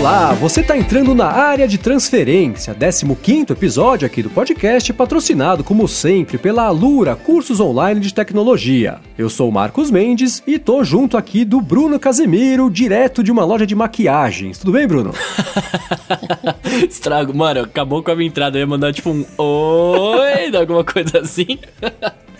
Olá, você está entrando na área de transferência, 15 episódio aqui do podcast, patrocinado como sempre pela Alura Cursos Online de Tecnologia. Eu sou Marcos Mendes e tô junto aqui do Bruno Casemiro, direto de uma loja de maquiagens. Tudo bem, Bruno? Estrago, mano, acabou com a minha entrada, eu ia mandar tipo um oi, alguma coisa assim.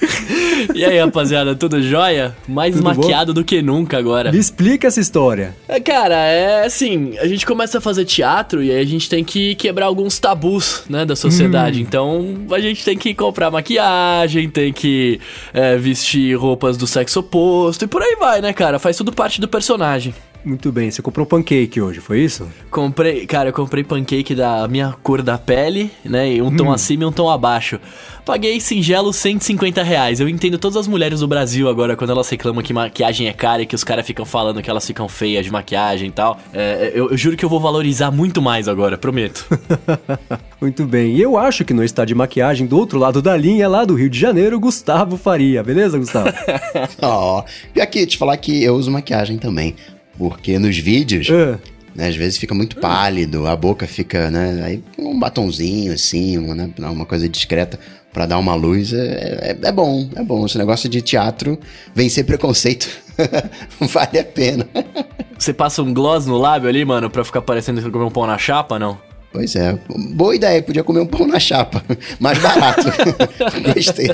e aí, rapaziada, tudo jóia? Mais tudo maquiado bom? do que nunca agora. Me explica essa história. É, cara, é assim, a gente começa a fazer teatro e aí a gente tem que quebrar alguns tabus, né, da sociedade. Hum. Então, a gente tem que comprar maquiagem, tem que é, vestir roupas do sexo oposto e por aí vai, né, cara? Faz tudo parte do personagem. Muito bem, você comprou pancake hoje, foi isso? Comprei, cara, eu comprei pancake da minha cor da pele, né? Um tom hum. acima e um tom abaixo. Paguei singelo 150 reais. Eu entendo todas as mulheres do Brasil agora quando elas reclamam que maquiagem é cara e que os caras ficam falando que elas ficam feias de maquiagem e tal. É, eu, eu, juro que eu vou valorizar muito mais agora, prometo. muito bem. E eu acho que não está de maquiagem do outro lado da linha, lá do Rio de Janeiro, Gustavo Faria. Beleza, Gustavo? Ó, oh, e aqui, te falar que eu uso maquiagem também. Porque nos vídeos, é. né, às vezes fica muito pálido, a boca fica, né? Aí um batonzinho assim, uma, né, uma coisa discreta para dar uma luz é, é, é, bom, é bom. Esse negócio de teatro, vencer preconceito, vale a pena. Você passa um gloss no lábio ali, mano, pra ficar parecendo que comeu um pão na chapa, não? Pois é, boa ideia, podia comer um pão na chapa, mais barato. Gostei.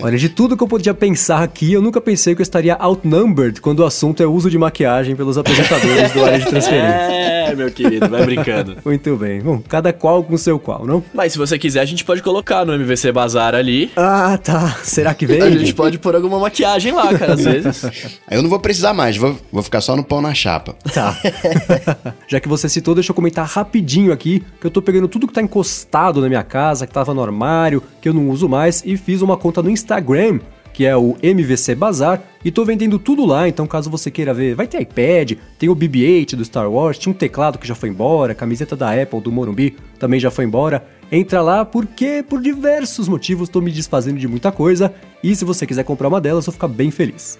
Olha, de tudo que eu podia pensar aqui, eu nunca pensei que eu estaria outnumbered quando o assunto é uso de maquiagem pelos apresentadores do área de transferência. É, meu querido, vai brincando. Muito bem. Bom, cada qual com o seu qual, não? Mas se você quiser, a gente pode colocar no MVC Bazar ali. Ah, tá. Será que vem? A gente pode pôr alguma maquiagem lá, cara, às vezes. Aí eu não vou precisar mais, vou, vou ficar só no pão na chapa. Tá. Já que você citou, deixa eu comentar rapidinho aqui que eu tô pegando tudo que tá encostado na minha casa, que tava no armário, que eu não uso mais, e fiz uma conta no Instagram, que é o MVC Bazar, e tô vendendo tudo lá, então caso você queira ver, vai ter iPad, tem o BB-8 do Star Wars, tinha um teclado que já foi embora, camiseta da Apple do Morumbi também já foi embora. Entra lá porque por diversos motivos estou me desfazendo de muita coisa, e se você quiser comprar uma delas, eu vou ficar bem feliz.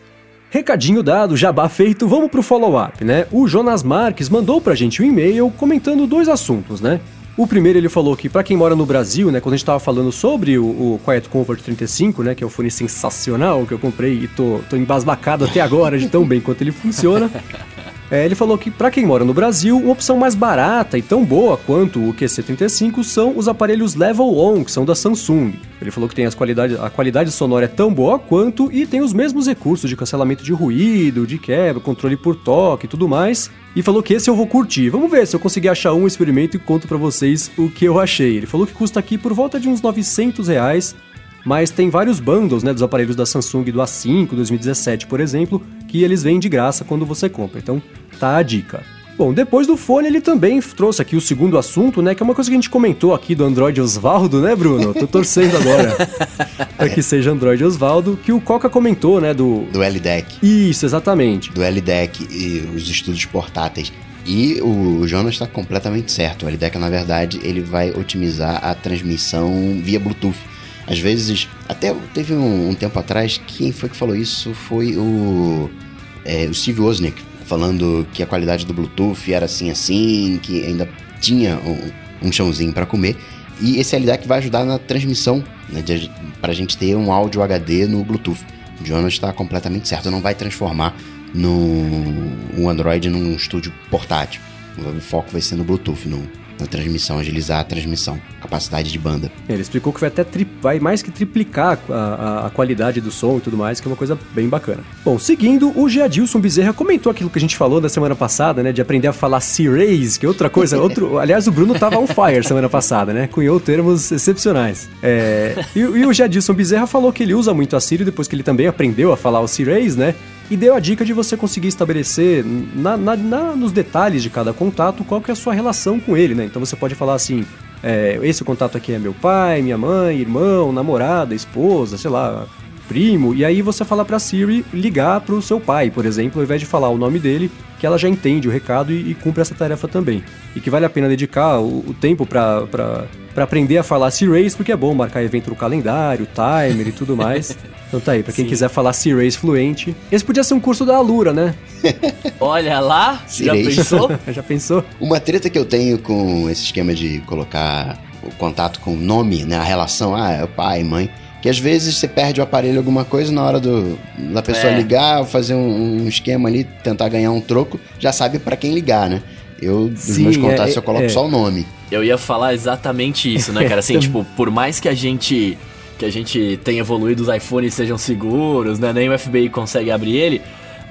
Recadinho dado, jabá feito, vamos pro follow-up, né? O Jonas Marques mandou pra gente um e-mail comentando dois assuntos, né? O primeiro ele falou que para quem mora no Brasil, né, quando a gente tava falando sobre o, o, Quiet Comfort 35, né, que é um fone sensacional que eu comprei e tô, tô embasbacado até agora de tão bem quanto ele funciona. É, ele falou que para quem mora no Brasil, uma opção mais barata e tão boa quanto o QC35 são os aparelhos Level On, que são da Samsung. Ele falou que tem as qualidade, a qualidade sonora é tão boa quanto e tem os mesmos recursos de cancelamento de ruído, de quebra, controle por toque e tudo mais. E falou que esse eu vou curtir. Vamos ver se eu conseguir achar um experimento e conto para vocês o que eu achei. Ele falou que custa aqui por volta de uns 900 reais mas tem vários bundles né, dos aparelhos da Samsung do A5 2017, por exemplo, que eles vêm de graça quando você compra. Então tá a dica. Bom, depois do fone, ele também trouxe aqui o segundo assunto, né? Que é uma coisa que a gente comentou aqui do Android Osvaldo, né, Bruno? Tô torcendo agora para que seja Android Osvaldo, que o Coca comentou, né? Do, do LDEC. Isso, exatamente. Do LDEC e os estudos portáteis. E o Jonas está completamente certo. O LDEC, na verdade, ele vai otimizar a transmissão via Bluetooth. Às vezes, até teve um, um tempo atrás, quem foi que falou isso? Foi o, é, o Steve Wozniak, falando que a qualidade do Bluetooth era assim assim, que ainda tinha um, um chãozinho para comer. E esse LDAC vai ajudar na transmissão, né, para a gente ter um áudio HD no Bluetooth. O Jonas está completamente certo, não vai transformar no, um Android num estúdio portátil. O foco vai ser no Bluetooth, no, na transmissão, agilizar a transmissão, capacidade de banda. Ele explicou que vai até tri... vai mais que triplicar a, a, a, qualidade do som e tudo mais, que é uma coisa bem bacana. Bom, seguindo, o Giadilson Bezerra comentou aquilo que a gente falou na semana passada, né, de aprender a falar C-Rays, que é outra coisa, outro... aliás, o Bruno tava on fire semana passada, né, cunhou termos excepcionais. É... E, e o Giadilson Bezerra falou que ele usa muito a Siri depois que ele também aprendeu a falar o C-Rays, né, e deu a dica de você conseguir estabelecer na, na, na, nos detalhes de cada contato qual que é a sua relação com ele, né? Então você pode falar assim, é, esse contato aqui é meu pai, minha mãe, irmão, namorada, esposa, sei lá, primo, e aí você fala pra Siri ligar pro seu pai, por exemplo, ao invés de falar o nome dele, que ela já entende o recado e, e cumpre essa tarefa também. E que vale a pena dedicar o, o tempo pra, pra, pra aprender a falar C-Race, porque é bom marcar evento no calendário, timer e tudo mais. Então tá aí, pra quem Sim. quiser falar C-Race fluente. Esse podia ser um curso da Alura, né? Olha lá, já pensou? já pensou? Uma treta que eu tenho com esse esquema de colocar o contato com o nome, né? A relação, ah, é pai, mãe. Que às vezes você perde o aparelho alguma coisa na hora do, da pessoa é. ligar, fazer um, um, esquema ali, tentar ganhar um troco, já sabe para quem ligar, né? Eu, dos Sim, meus contatos, é, eu coloco é. só o nome. Eu ia falar exatamente isso, né, cara? Assim, tipo, por mais que a gente que a gente tenha evoluído, os iPhones sejam seguros, né? Nem o FBI consegue abrir ele.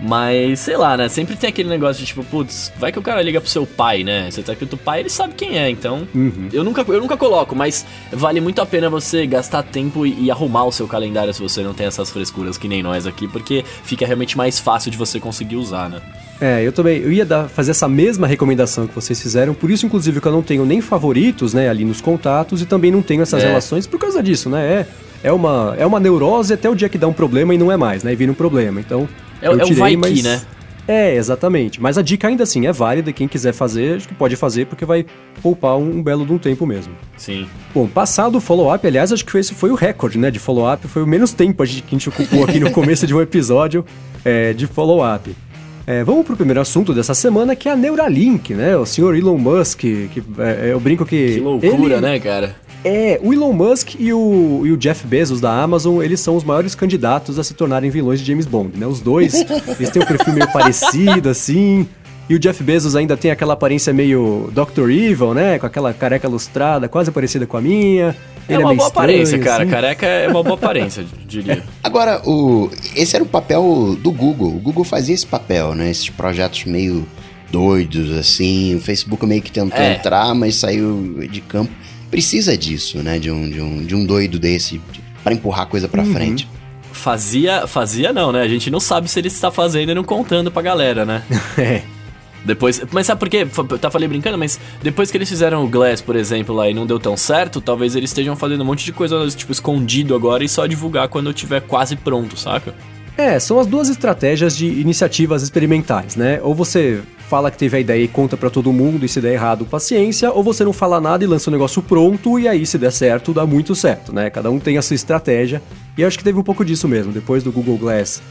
Mas, sei lá, né? Sempre tem aquele negócio de tipo, putz, vai que o cara liga pro seu pai, né? Você tá aqui com o pai, ele sabe quem é, então. Uhum. Eu, nunca, eu nunca coloco, mas vale muito a pena você gastar tempo e, e, arrumar o seu calendário se você não tem essas frescuras que nem nós aqui, porque fica realmente mais fácil de você conseguir usar, né? É, eu também. Eu ia dar, fazer essa mesma recomendação que vocês fizeram, por isso, inclusive, que eu não tenho nem favoritos, né, ali nos contatos e também não tenho essas é. relações por causa disso, né? É, é, uma, é uma neurose até o dia que dá um problema e não é mais, né? E vira um problema. Então. É, eu tirei, é o vai mas... que, né? É, exatamente. Mas a dica ainda assim é válida, quem quiser fazer, acho que pode fazer, porque vai poupar um, um belo de um tempo mesmo. Sim. Bom, passado o follow-up, aliás, acho que esse foi o recorde, né, de follow-up, foi o menos tempo que a gente ocupou aqui no começo de um episódio é, de follow-up. É, vamos pro primeiro assunto dessa semana, que é a Neuralink, né? O senhor Elon Musk, que é, eu brinco que... Que loucura, ele... né, cara? É, o Elon Musk e o, e o Jeff Bezos da Amazon, eles são os maiores candidatos a se tornarem vilões de James Bond, né? Os dois, eles têm um perfil meio parecido, assim. E o Jeff Bezos ainda tem aquela aparência meio Dr. Evil, né? Com aquela careca lustrada, quase parecida com a minha. É Ele é uma é boa estranho, aparência, cara. Assim. Careca é uma boa aparência, diria. Agora, o, esse era o papel do Google. O Google fazia esse papel, né? Esses projetos meio doidos, assim. O Facebook meio que tentou é. entrar, mas saiu de campo precisa disso, né? De um, de um, de um doido desse para empurrar a coisa pra uhum. frente. Fazia, fazia não, né? A gente não sabe se ele está fazendo e não contando pra galera, né? é. Depois, mas sabe por quê? Tá falei brincando, mas depois que eles fizeram o Glass, por exemplo, lá e não deu tão certo, talvez eles estejam fazendo um monte de coisa tipo escondido agora e só divulgar quando tiver quase pronto, saca? É, são as duas estratégias de iniciativas experimentais, né? Ou você fala que teve a ideia e conta para todo mundo e se der errado, paciência, ou você não fala nada e lança o negócio pronto e aí se der certo, dá muito certo, né? Cada um tem a sua estratégia. E eu acho que teve um pouco disso mesmo, depois do Google Glass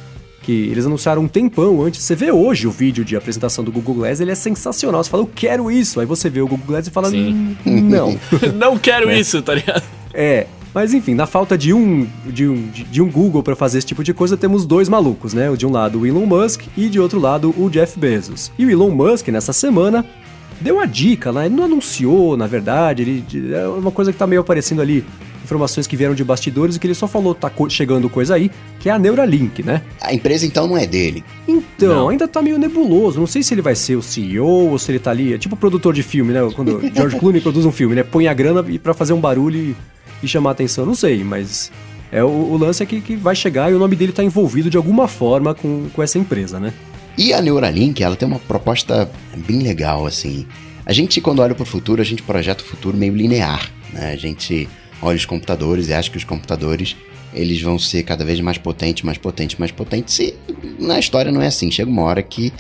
que eles anunciaram um tempão antes. Você vê hoje o vídeo de apresentação do Google Glass, ele é sensacional. Você fala, eu quero isso. Aí você vê o Google Glass e fala, Sim. não. não quero é. isso, tá ligado? É, mas enfim, na falta de um, de um, de, um Google para fazer esse tipo de coisa, temos dois malucos, né? De um lado o Elon Musk e de outro lado o Jeff Bezos. E o Elon Musk, nessa semana, deu uma dica lá, ele não anunciou, na verdade, ele, é uma coisa que tá meio aparecendo ali, informações que vieram de bastidores e que ele só falou, tá chegando coisa aí, que é a Neuralink, né? A empresa então não é dele. Então, não. ainda tá meio nebuloso, não sei se ele vai ser o CEO ou se ele tá ali, é tipo produtor de filme, né? Quando George Clooney produz um filme, né? Põe a grana para fazer um barulho e e chamar atenção, não sei, mas é o, o lance é que, que, vai chegar e o nome dele está envolvido de alguma forma com, com essa empresa, né? E a Neuralink, ela tem uma proposta bem legal, assim. A gente, quando olha para o futuro, a gente projeta o futuro meio linear, né? A gente olha os computadores e acha que os computadores eles vão ser cada vez mais potentes, mais potentes, mais potentes. E na história não é assim. Chega uma hora que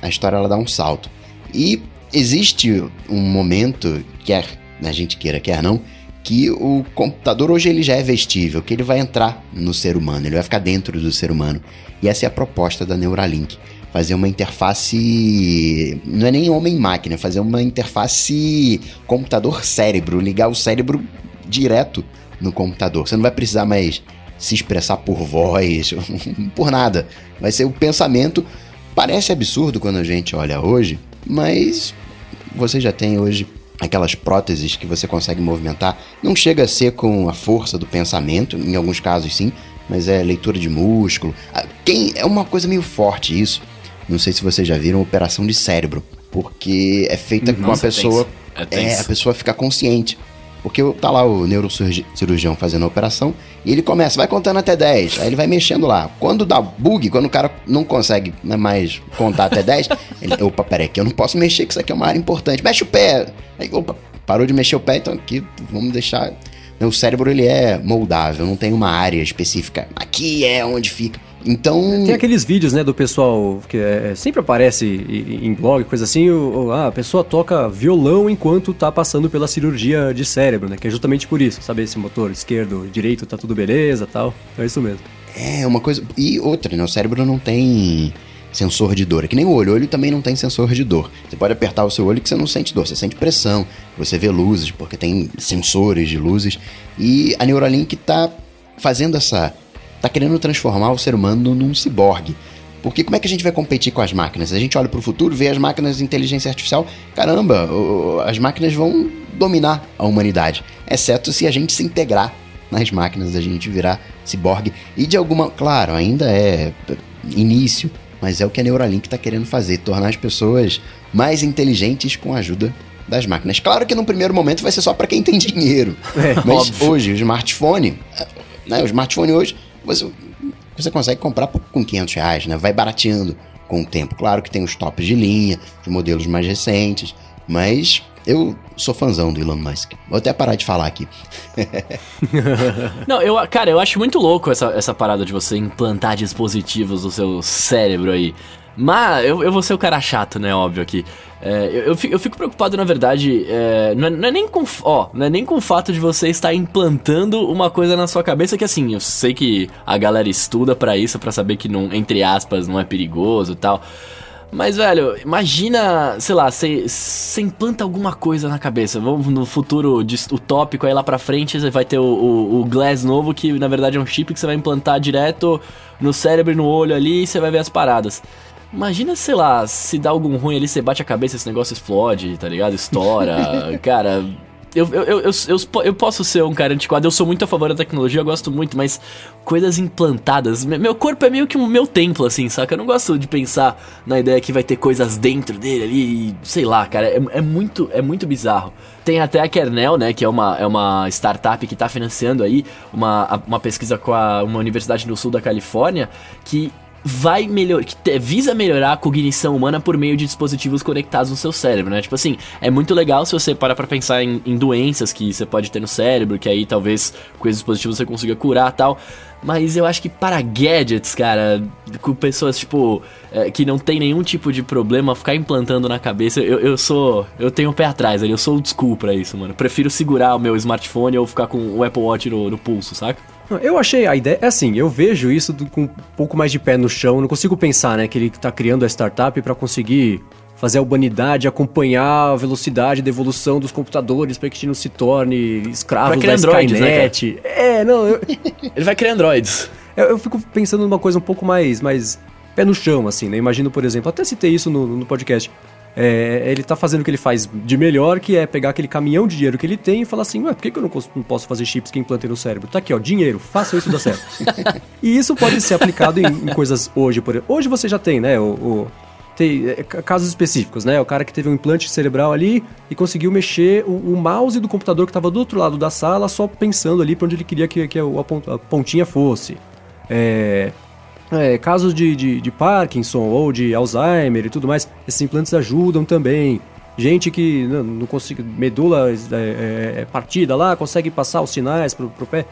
a história ela dá um salto. E existe um momento, quer a gente queira, quer não, que o computador hoje ele já é vestível, que ele vai entrar no ser humano, ele vai ficar dentro do ser humano. E essa é a proposta da Neuralink. Fazer uma interface. Não é nem homem-máquina, é fazer uma interface computador-cérebro, ligar o cérebro direto no computador. Você não vai precisar mais se expressar por voz, por nada. Vai ser o pensamento. Parece absurdo quando a gente olha hoje, mas você já tem hoje aquelas próteses que você consegue movimentar. Não chega a ser com a força do pensamento, em alguns casos sim, mas é leitura de músculo. Ah, quem é uma coisa meio forte isso. Não sei se vocês já viram operação de cérebro, porque é feita Nossa, com a pessoa, é, é, a pessoa ficar consciente. Porque tá lá o neurocirurgião fazendo a operação e ele começa, vai contando até 10, aí ele vai mexendo lá. Quando dá bug, quando o cara não consegue né, mais contar até 10, ele, opa, peraí, que eu não posso mexer, que isso aqui é uma área importante. Mexe o pé. Aí, opa, parou de mexer o pé, então aqui vamos deixar. O cérebro ele é moldável, não tem uma área específica. Aqui é onde fica. Então. Tem aqueles vídeos, né, do pessoal que é, sempre aparece em blog, coisa assim, o, ah, a pessoa toca violão enquanto tá passando pela cirurgia de cérebro, né? Que é justamente por isso, saber se motor esquerdo, direito, tá tudo beleza tal. É isso mesmo. É, uma coisa. E outra, né? O cérebro não tem sensor de dor. É que nem o olho. O olho também não tem sensor de dor. Você pode apertar o seu olho que você não sente dor, você sente pressão, você vê luzes, porque tem sensores de luzes. E a Neuralink tá fazendo essa. Tá querendo transformar o ser humano num ciborgue. Porque como é que a gente vai competir com as máquinas? A gente olha para o futuro, vê as máquinas de inteligência artificial, caramba, as máquinas vão dominar a humanidade. Exceto se a gente se integrar nas máquinas, a gente virar ciborgue. E de alguma. Claro, ainda é início, mas é o que a Neuralink está querendo fazer, tornar as pessoas mais inteligentes com a ajuda das máquinas. Claro que no primeiro momento vai ser só para quem tem dinheiro, é, mas óbvio. hoje o smartphone, né, o smartphone hoje você, você consegue comprar com 500 reais, né? Vai barateando com o tempo. Claro que tem os tops de linha, os modelos mais recentes, mas eu sou fãzão do Elon Musk. Vou até parar de falar aqui. Não, eu, cara, eu acho muito louco essa, essa parada de você implantar dispositivos no seu cérebro aí. Mas eu, eu vou ser o cara chato, né? Óbvio aqui. É, eu, eu, fico, preocupado, na verdade, é, não, é, não, é, nem com, ó, não é nem com o fato de você estar implantando uma coisa na sua cabeça que, assim, eu sei que a galera estuda para isso, para saber que, não, entre aspas, não é perigoso e tal. Mas, velho, imagina, sei lá, você implanta alguma coisa na cabeça. Vamos no futuro utópico aí lá pra frente, você vai ter o, o, o, Glass novo, que na verdade é um chip que você vai implantar direto no cérebro e no olho ali e você vai ver as paradas. Imagina, sei lá, se dá algum ruim ali, você bate a cabeça, esse negócio explode, tá ligado? Estoura. Cara, eu, eu, eu, eu, posso ser um cara antiquado, eu sou muito a favor da tecnologia, eu gosto muito, mas coisas implantadas. Meu corpo é meio que o meu templo, assim, saca? Eu não gosto de pensar na ideia que vai ter coisas dentro dele ali, sei lá, cara, é, é muito, é muito bizarro. Tem até a Kernel, né, que é uma, é uma startup que está financiando aí uma, uma pesquisa com a, uma universidade no sul da Califórnia, que vai melhorar, que visa melhorar a cognição humana por meio de dispositivos conectados no seu cérebro, né? Tipo assim, é muito legal se você parar pra pensar em, em doenças que você pode ter no cérebro, que aí talvez com esses dispositivos você consiga curar tal. Mas eu acho que para gadgets, cara, com pessoas, tipo, é, que não tem nenhum tipo de problema, ficar implantando na cabeça, eu, eu sou. Eu tenho o pé atrás ali, eu sou old school pra isso, mano. Prefiro segurar o meu smartphone ou ficar com o Apple Watch no, no pulso, saca? Eu achei a ideia. É assim, eu vejo isso do, com um pouco mais de pé no chão. Não consigo pensar, né, que ele tá criando a startup para conseguir fazer a humanidade acompanhar a velocidade da evolução dos computadores para que a gente não se torne escravos da androids, né, Skynet. Né, é, não. Eu... ele vai criar androids. Eu, eu, fico pensando numa coisa um pouco mais, mais pé no chão, assim, né? Imagino, por exemplo, até citei isso no, no podcast. É, ele tá fazendo o que ele faz de melhor, que é pegar aquele caminhão de dinheiro que ele tem e falar assim, ué, por que, que eu não, não posso fazer chips que implantem no cérebro? Tá aqui, ó, dinheiro, faça isso dar certo. e isso pode ser aplicado em, em, coisas hoje, por exemplo. Hoje você já tem, né, o, o tem é, casos específicos, né? O cara que teve um implante cerebral ali e conseguiu mexer o, o mouse do computador que estava do outro lado da sala, só pensando ali para onde ele queria que, que a, pontinha fosse. É, é, casos de, de, de, Parkinson ou de Alzheimer e tudo mais, esses implantes ajudam também. Gente que não, não consegue, medula é, é, é, partida lá, consegue passar os sinais pro, pro pé.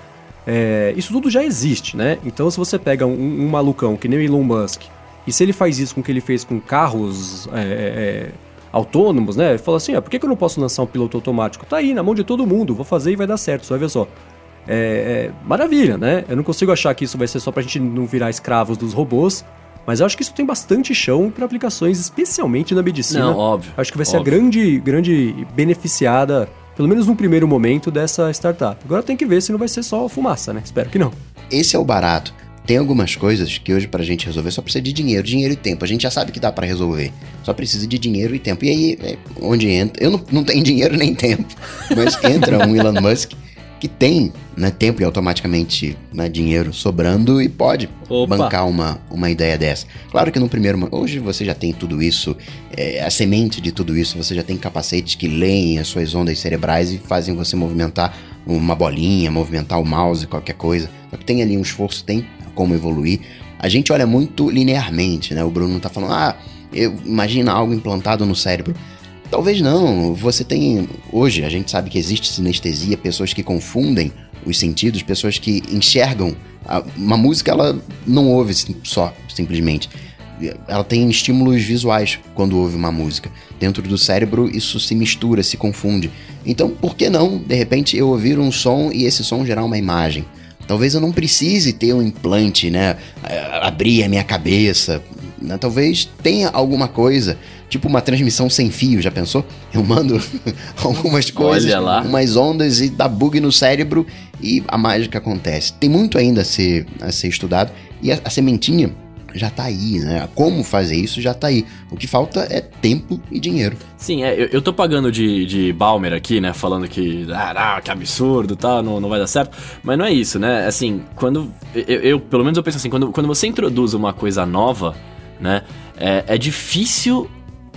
É, isso tudo já existe, né? Então se você pega um, um, malucão que nem o Elon Musk, e se ele faz isso com o que ele fez com carros é, autônomos, né? Fala assim, ah, por que, que eu não posso lançar um piloto automático? Tá aí, na mão de todo mundo, vou fazer e vai dar certo, vai ver só é, é, maravilha, né? Eu não consigo achar que isso vai ser só pra gente não virar escravos dos robôs, mas eu acho que isso tem bastante chão para aplicações, especialmente na medicina. Não, óbvio. Acho que vai ser óbvio. a grande, grande beneficiada, pelo menos no primeiro momento, dessa startup. Agora tem que ver se não vai ser só fumaça, né? Espero que não. Esse é o barato. Tem algumas coisas que hoje pra gente resolver só precisa de dinheiro, dinheiro e tempo. A gente já sabe que dá para resolver. Só precisa de dinheiro e tempo. E aí, é onde entra. Eu não, não tenho dinheiro nem tempo. Mas entra um Elon Musk que tem né, tempo e automaticamente né, dinheiro sobrando e pode Opa. bancar uma, uma ideia dessa. Claro que no primeiro. Hoje você já tem tudo isso, é, a semente de tudo isso, você já tem capacetes que leem as suas ondas cerebrais e fazem você movimentar uma bolinha, movimentar o mouse, qualquer coisa. Só que tem ali um esforço, tem como evoluir. A gente olha muito linearmente, né? O Bruno tá falando, ah, eu, imagina algo implantado no cérebro. Talvez não. Você tem. Hoje, a gente sabe que existe sinestesia, pessoas que confundem os sentidos, pessoas que enxergam. Uma música, ela não ouve só, simplesmente. Ela tem estímulos visuais quando ouve uma música. Dentro do cérebro, isso se mistura, se confunde. Então, por que não, de repente, eu ouvir um som e esse som gerar uma imagem? Talvez eu não precise ter um implante, né? eh, Abrir a minha cabeça. Né? Talvez tenha alguma coisa, tipo uma transmissão sem fio, já pensou? Eu mando algumas coisas, umas ondas e dá bug no cérebro e a mágica acontece. Tem muito ainda a ser, a ser estudado e a, a sementinha já tá aí, né? Como fazer isso já tá aí. O que falta é tempo e dinheiro. Sim, é, eu, eu tô pagando de, de Balmer aqui, né? Falando que, ah, ah, que absurdo, tá, não, não vai dar certo. Mas não é isso, né? Assim, quando. Eu, eu- pelo menos eu penso assim, quando, quando você introduz uma coisa nova, né? É, é difícil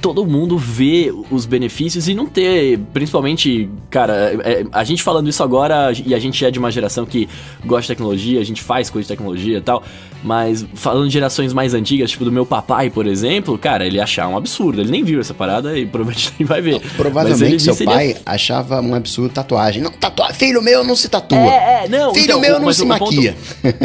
todo mundo ver os benefícios e não ter, principalmente, cara, é- a gente falando isso agora e a gente é de uma geração que gosta de tecnologia, a gente faz coisa de tecnologia e tal, mas falando de gerações mais antigas, tipo do meu papai, por exemplo, cara, ele achar um absurdo, ele nem viu essa parada e provavelmente nem vai ver. Ele Provavelmente seu ele pai achava um absurdo tatuagem. Não, tatua... Filho meu não se tatua. É, é, não, Filho então, meu não se o ponto- maquia.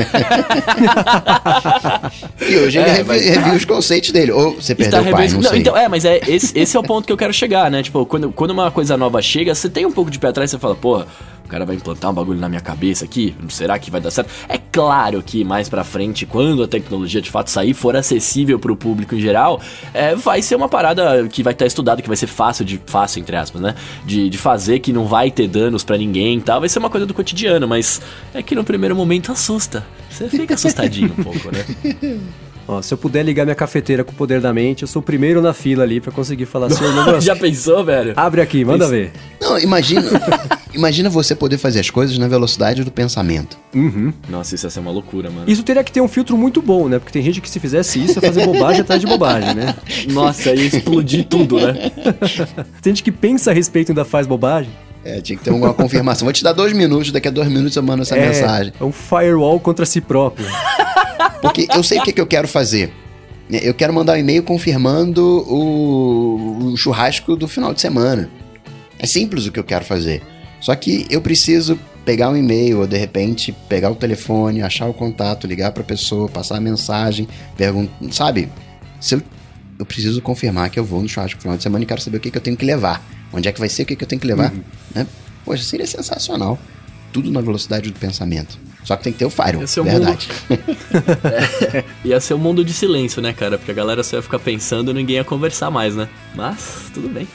e hoje ele É, revi- mas- reviu os conceitos dele. Ou você perdeu o pai, não, Não, sei. então, é, mas é, esse, esse é o ponto que eu quero chegar, né? Tipo, quando, quando uma coisa nova chega, você tem um pouco de pé atrás, você fala, porra, o cara vai implantar um bagulho na minha cabeça aqui, será que vai dar certo? É claro que mais pra frente, quando a tecnologia de fato sair, for acessível pro público em geral, é, vai ser uma parada que vai estar estudado, que vai ser fácil de, fácil, entre aspas, né? De, de fazer, que não vai ter danos pra ninguém e tal, vai ser uma coisa do cotidiano, mas é que no primeiro momento assusta. Você fica assustadinho um pouco, né? Ó, se eu puder ligar minha cafeteira com o poder da mente, eu sou o primeiro na fila ali pra conseguir falar assim, "Ô, Musk, Já pensou, velho? abre aqui, manda Isso. ver. Não, imagina, imagina você poder fazer as coisas na velocidade do pensamento. Uhum. Nossa, isso ia ser uma loucura, mano. Isso teria que ter um filtro muito bom, né? Porque tem gente que se fizesse isso, ia fazer bobagem atrás de bobagem, né? Nossa, ia explodir tudo, né? Tem gente que pensa a respeito e ainda faz bobagem. É, tinha que ter uma confirmação. Vou te dar dois minutos, daqui a dois minutos eu mando essa é, mensagem. é um firewall contra si próprio. Porque eu sei o que, que eu quero fazer. né? Eu quero mandar um e-mail confirmando o, o churrasco do final de semana. É simples o que eu quero fazer. Só que eu preciso pegar um e-mail ou de repente pegar o telefone, achar o contato, ligar pra pessoa, passar a mensagem, perguntar, sabe? Se eu, eu preciso confirmar que eu vou no churrasco no final de semana e quero saber o que, que eu tenho que levar. Onde é que vai ser, o que, que eu tenho que levar. Né? Poxa, seria sensacional. Tudo na velocidade do pensamento. Só que tem que ter o firewall, Esse é verdade. Ia ser um mundo de silêncio, né, cara? Porque a galera só ia ficar pensando e ninguém ia conversar mais, né? Mas, tudo bem.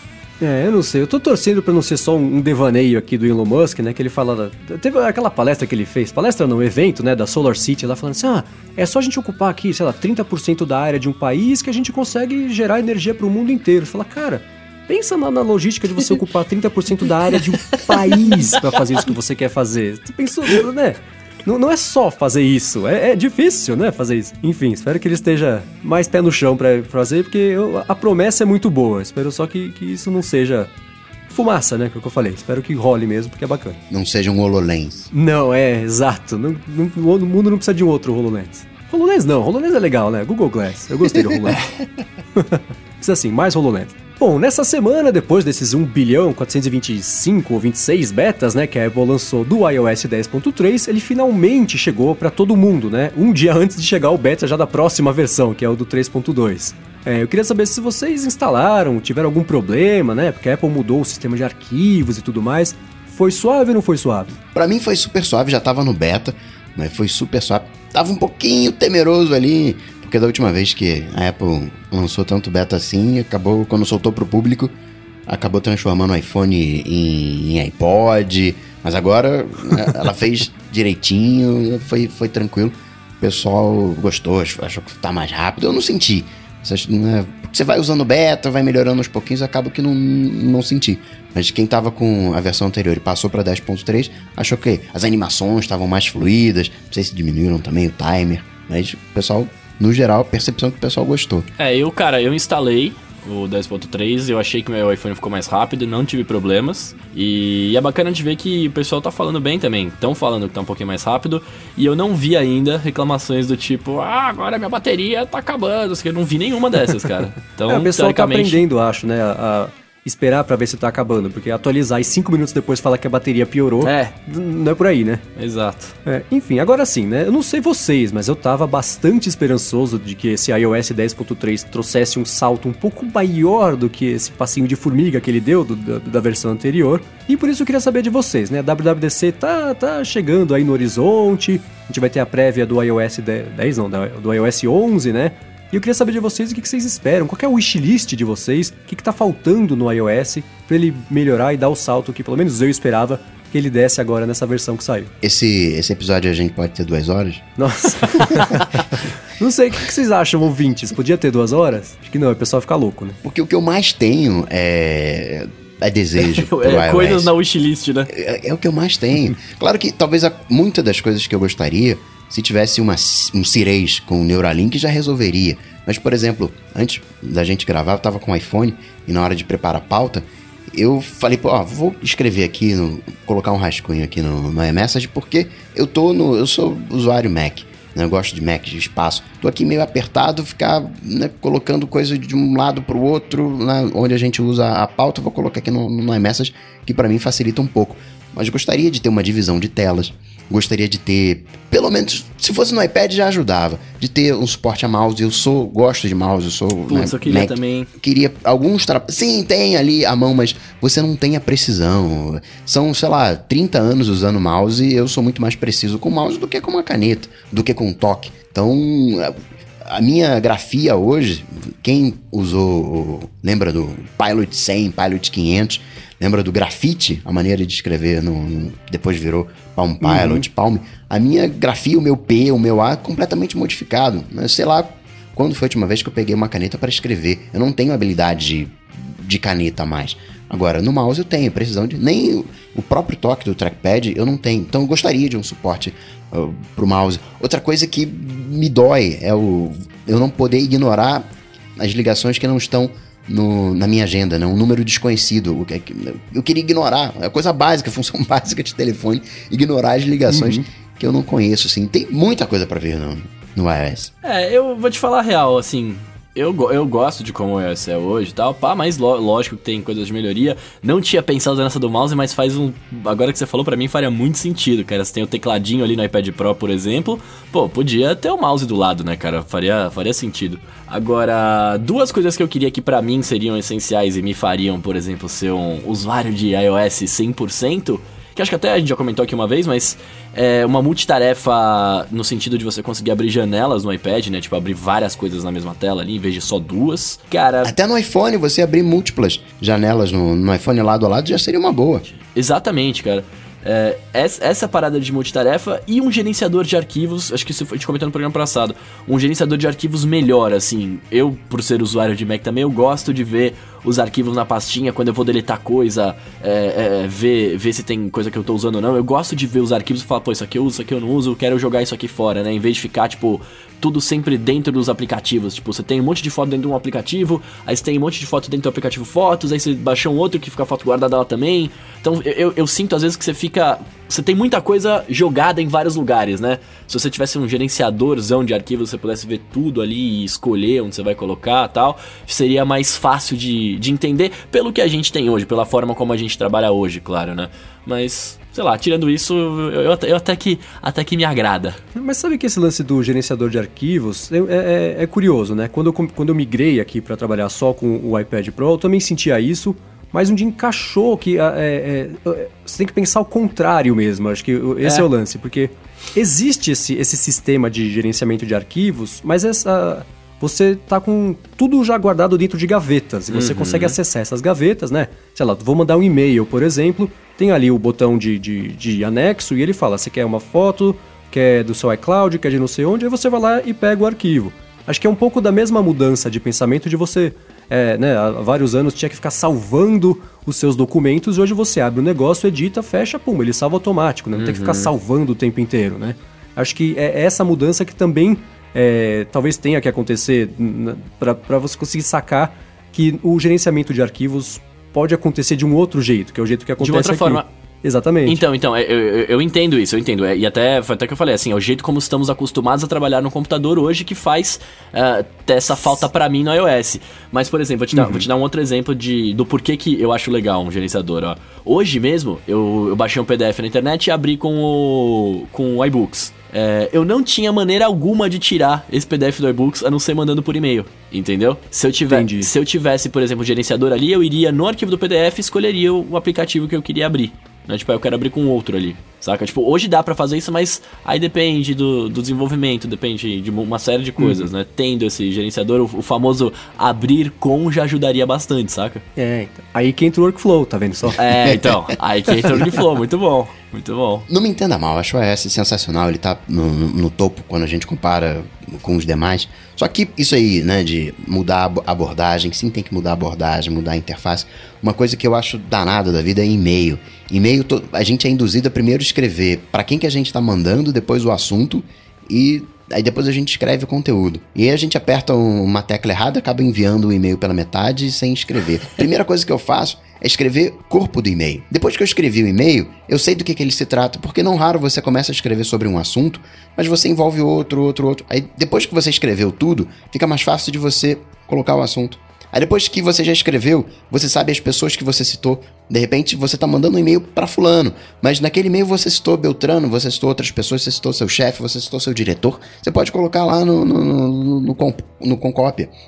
É, eu não sei. Eu tô torcendo pra não ser só um devaneio aqui do Elon Musk, né? Que ele fala. da- Teve aquela palestra que ele fez, palestra não, evento, né? Da Solar City, lá falando assim: ah, é só a gente ocupar aqui, sei lá, 30% da área de um país que a gente consegue gerar energia pro mundo inteiro. Você fala, cara. Pensa na, na logística de você ocupar 30% da área de um país pra fazer isso que você quer fazer. Você pensou, né? Não, não é só fazer isso, é, é difícil, né, fazer isso. Enfim, espero que ele esteja mais pé no chão pra fazer, porque eu- a promessa é muito boa. Espero só que, que isso não seja fumaça, né, que é o que eu falei. Espero que role mesmo, porque é bacana. Não seja um HoloLens. Não, é, exato. Não, não- o mundo não precisa de um outro HoloLens. HoloLens não, HoloLens é legal, né? Google Glass. Eu gostei do HoloLens. Precisa assim, mais HoloLens. Bom, nessa semana, depois desses 1 bilhão 425 ou 26 betas, né, que a Apple lançou do iOS 10.3, ele finalmente chegou para todo mundo, né? Um dia antes de chegar o beta já da próxima versão, que é o do 3.2. É, eu queria saber se vocês instalaram, tiveram algum problema, né? Porque a Apple mudou o sistema de arquivos e tudo mais. Foi suave ou não foi suave? Pra mim foi super suave, já tava no beta, mas foi super suave. Tava um pouquinho temeroso ali, porque da última vez que a Apple lançou tanto beta assim, acabou, quando soltou pro público, acabou transformando o iPhone em, em iPod, mas agora né, ela fez direitinho, foi, foi tranquilo. O pessoal gostou, achou que tá mais rápido. Eu não senti. Você, né, você vai usando beta, vai melhorando aos pouquinhos, acaba que não, não senti. Mas quem tava com a versão anterior e passou pra 10.3, achou que as animações estavam mais fluídas. Não sei se diminuíram também o timer. Mas o pessoal, no geral, a percepção que o pessoal gostou. É, eu, cara, eu instalei o 10.3, eu achei que meu iPhone ficou mais rápido, não tive problemas. E é bacana de ver que o pessoal tá falando bem também. Estão falando que tá um pouquinho mais rápido. E eu não vi ainda reclamações do tipo, ah, agora minha bateria tá acabando. Eu não vi nenhuma dessas, cara. Então, É, o pessoal tá teoricamente. aprendendo, acho, né? A, a esperar pra ver se tá acabando, porque atualizar e cinco minutos depois falar que a bateria piorou, É. não é por aí, né? Exato. É, enfim, agora sim, né? Eu não sei vocês, mas eu tava bastante esperançoso de que esse iOS 10.3 trouxesse um salto um pouco maior do que esse passinho de formiga que ele deu do- da, da versão anterior. E por isso eu queria saber de vocês, né? A WWDC tá, tá chegando aí no horizonte, a gente vai ter a prévia do iOS 10, 10 não, do iOS 11, né? E eu queria saber de vocês o que que vocês esperam, qual que é o wishlist de vocês, o que, que tá faltando no iOS pra ele melhorar e dar o salto que pelo menos eu esperava que ele desse agora nessa versão que saiu. Esse, esse episódio a gente pode ter duas horas? Nossa. não sei, o que que vocês acham, ouvintes? Podia ter duas horas? Acho que não, o pessoal fica louco, né? Porque o que eu mais tenho é, é desejo pro É, iOS. coisas na wishlist, né? É, é o que eu mais tenho. Claro que talvez a, muitas das coisas que eu gostaria, se tivesse uma, um Cirês com Neuralink, já resolveria. Mas, por exemplo, antes da gente gravar, eu tava com o iPhone e na hora de preparar a pauta, eu falei, ó, vou escrever aqui, no, colocar um rascunho aqui no, no iMessage, porque eu tô no. Eu sou usuário Mac. né, Eu gosto de Mac, de espaço. Tô aqui meio apertado, ficar né, colocando coisa de um lado pro outro, né, onde a gente usa a pauta, vou colocar aqui no, no iMessage, que para mim facilita um pouco. Mas gostaria de ter uma divisão de telas. Gostaria de ter, pelo menos, se fosse no iPad já ajudava, de ter um suporte a mouse. Eu sou, gosto de mouse, eu sou. Putz, eu queria também. Queria alguns tra... Sim, tem ali a mão, mas você não tem a precisão. São, sei lá, 30 anos usando mouse e eu sou muito mais preciso com mouse do que com uma caneta, do que com um toque. Então, a minha grafia hoje, quem usou, lembra do Pilot 100, Pilot 500, lembra do grafite, a maneira de escrever, no, no- depois virou Palm Pilot, Palm. A minha grafia, o meu P, o meu A, é completamente modificado. Mas sei lá quando foi a última vez que eu peguei uma caneta para escrever. Eu não tenho habilidade de, de caneta mais. Agora, no mouse eu tenho precisão de. Nem o- o próprio toque do trackpad eu não tenho. Então eu gostaria de um suporte uh, pro mouse. Outra coisa que me dói é o eu não poder ignorar as ligações que não estão no- na minha agenda, né? Um número desconhecido. O que é que- Eu queria ignorar. É coisa básica, função básica de telefone. Ignorar as ligações que eu não conheço, assim. Tem muita coisa para ver no, no iOS. É, eu vou te falar a real, assim. Eu, eu gosto de como o iOS é hoje e tal, pá, mas lógico que tem coisas de melhoria. Não tinha pensado nessa do mouse, mas faz um. Agora que você falou, pra mim faria muito sentido, cara. Você tem o tecladinho ali no iPad Pro, por exemplo. Pô, podia ter o mouse do lado, né, cara? Faria, faria sentido. Agora, duas coisas que eu queria que pra mim seriam essenciais e me fariam, por exemplo, ser um usuário de iOS 100%. Que acho que até a gente já comentou aqui uma vez, mas é uma multitarefa no sentido de você conseguir abrir janelas no iPad, né? Tipo, abrir várias coisas na mesma tela ali, em vez de só duas. Cara, Até no iPhone, você abrir múltiplas janelas no, no iPhone lado a lado já seria uma boa. exatamente, cara. É, essa, parada de multitarefa e um gerenciador de arquivos, acho que isso foi- a gente comentou no programa passado, um gerenciador de arquivos melhor, assim. Eu, por ser usuário de Mac também, eu gosto de ver os arquivos na pastinha quando eu vou deletar coisa, é, é, ver, ver se tem coisa que eu tô usando ou não. Eu gosto de ver os arquivos e falar, pô, isso aqui eu uso, isso aqui eu não uso, quero jogar isso aqui fora, né? Em vez de ficar, tipo, tudo sempre dentro dos aplicativos. Tipo, você tem um monte de foto dentro de um aplicativo, aí você tem um monte de foto dentro do aplicativo Fotos, aí você baixou um outro que fica a foto guardada lá também. Então eu, eu, eu sinto às vezes que você fica. Você tem muita coisa jogada em vários lugares, né? Se você tivesse um gerenciadorzão de arquivos, você pudesse ver tudo ali e escolher onde você vai colocar tal, seria mais fácil de, de entender pelo que a gente tem hoje, pela forma como a gente trabalha hoje, claro, né? Mas, sei lá, tirando isso, eu, eu até- eu até, que, até que me agrada. Mas sabe que esse lance do gerenciador de arquivos é, é- é curioso, né? Quando eu, quando eu migrei aqui para trabalhar só com o iPad Pro, eu também sentia isso, mas um dia encaixou que ah, é, é, é, você tem que pensar o contrário mesmo. Acho que esse é, É. o lance, porque existe esse, esse sistema de gerenciamento de arquivos, mas essa você tá com tudo já guardado dentro de gavetas e você consegue acessar essas gavetas, né? Sei lá, vou mandar um e-mail, por exemplo, tem ali o botão de, de, de anexo e ele fala: você quer uma foto, quer do seu iCloud, quer de não sei onde, aí você vai lá e pega o arquivo. Acho que é um pouco da mesma mudança de pensamento de você, é, né, há vários anos tinha que ficar salvando os seus documentos e hoje você abre o negócio, edita, fecha, pum, ele salva automático, né? Não tem que ficar salvando o tempo inteiro, né? Acho que é essa mudança que também é, talvez tenha que acontecer para você conseguir sacar que o gerenciamento de arquivos pode acontecer de um outro jeito, que é o jeito que acontece outra aqui. forma. Exatamente. Então, então, é, eu, eu, eu entendo isso, eu entendo. É, e até até que eu falei, assim, é o jeito como estamos acostumados a trabalhar no computador hoje que faz uh, ter essa falta para mim no iOS. Mas, por exemplo, vou te, dar, Uhum. vou te dar um outro exemplo de, do porquê que eu acho legal um gerenciador, ó. Hoje mesmo, eu, eu baixei um PDF na internet e abri com o, com o iBooks. É, eu não tinha maneira alguma de tirar esse PDF do iBooks a não ser mandando por e-mail, entendeu? Se eu, tiver, Entendi. se eu tivesse, por exemplo, o gerenciador ali, eu iria no arquivo do PDF e escolheria o aplicativo que eu queria abrir. Né? Tipo, eu quero abrir com outro ali, saca? Tipo, hoje dá pra fazer isso, mas aí depende do, do desenvolvimento, depende de uma série de coisas, né? Tendo esse gerenciador, o, o famoso abrir com já ajudaria bastante, saca? É, então. Aí que entra o workflow, tá vendo só? É, então, aí que entra o Workflow, muito bom, muito bom. Não me entenda mal, eu acho o iOS sensacional, ele tá no, no- topo quando a gente compara com os demais. Só que isso aí, né, de mudar a abo- abordagem, sim, tem que mudar a abordagem, mudar a interface. Uma coisa que eu acho danada da vida é e-mail. E-mail, a gente é induzido a primeiro escrever para quem que a gente tá mandando, depois o assunto e aí depois a gente escreve o conteúdo. E aí a gente aperta um- uma tecla errada, acaba enviando o e-mail pela metade sem escrever. Primeira coisa que eu faço é escrever corpo do e-mail. Depois que eu escrevi o e-mail, eu sei do que, que ele se trata, porque não raro você começa a escrever sobre um assunto, mas você envolve outro, outro, outro. Aí depois que você escreveu tudo, fica mais fácil de você colocar o assunto. Aí depois que você já escreveu, você sabe as pessoas que você citou. De repente você tá mandando um e-mail para fulano, mas naquele e-mail você citou Beltrano, você citou outras pessoas, você citou seu chefe, você citou seu diretor. Você pode colocar lá no, no, no, no, no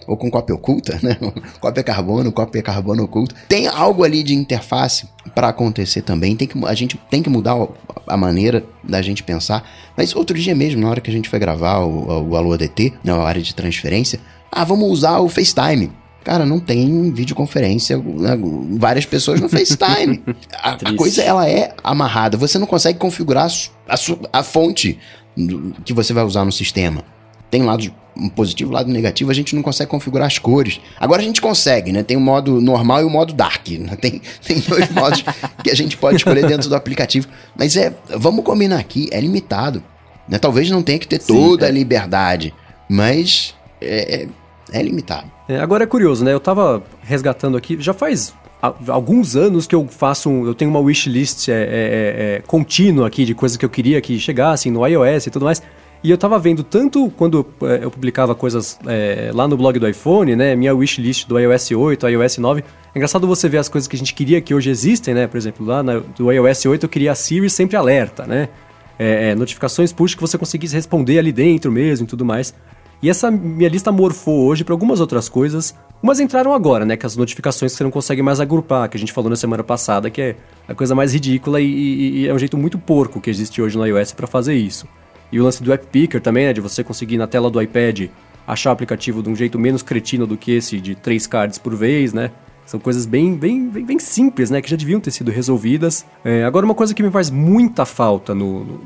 ou com cópia oculta, né? cópia carbono, cópia carbono oculta. Tem algo ali de interface para acontecer também. Tem que, a gente tem que mudar o- a maneira da gente pensar. Mas outro dia mesmo, na hora que a gente foi gravar o, o Alô ADT, na área de transferência, ah, vamos usar o FaceTime. Cara, não tem videoconferência, né, várias pessoas no FaceTime. A, a coisa, ela é amarrada. Você não consegue configurar a, a, a fonte do- que você vai usar no sistema. Tem lado positivo, lado negativo, a gente não consegue configurar as cores. Agora a gente consegue, né? Tem o modo normal e o modo dark. Né? Tem, tem dois modos que a gente pode escolher dentro do aplicativo. Mas é, vamos combinar aqui, é limitado. Né? Talvez não tenha que ter toda a liberdade, mas é, é- limitado. É, agora é curioso, né? Eu tava resgatando aqui, já faz alguns anos que eu faço um, eu tenho uma wishlist é, é, é, é, contínua aqui de coisas que eu queria que chegassem no iOS e tudo mais. E eu tava vendo tanto quando é, eu publicava coisas é, lá no blog do iPhone, né? Minha wishlist do iOS 8, iOS 9. É engraçado você ver as coisas que a gente queria que hoje existem, né? Por exemplo, lá na, do iOS 8 eu queria a Siri sempre alerta, né? É, é, notificações push que você conseguisse responder ali dentro mesmo e tudo mais. E essa minha lista morfou hoje para algumas outras coisas. Umas entraram agora, né? Que as notificações que você não consegue mais agrupar, que a gente falou na semana passada, que é a coisa mais ridícula e, e- e é um jeito muito porco que existe hoje no iOS para fazer isso. E o lance do App Picker também, né? De você conseguir na tela do iPad achar o aplicativo de um jeito menos cretino do que esse de três cards por vez, né? São coisas bem, bem, bem, bem simples, né? Que já deviam ter sido resolvidas. É, agora, uma coisa que me faz muita falta no, no,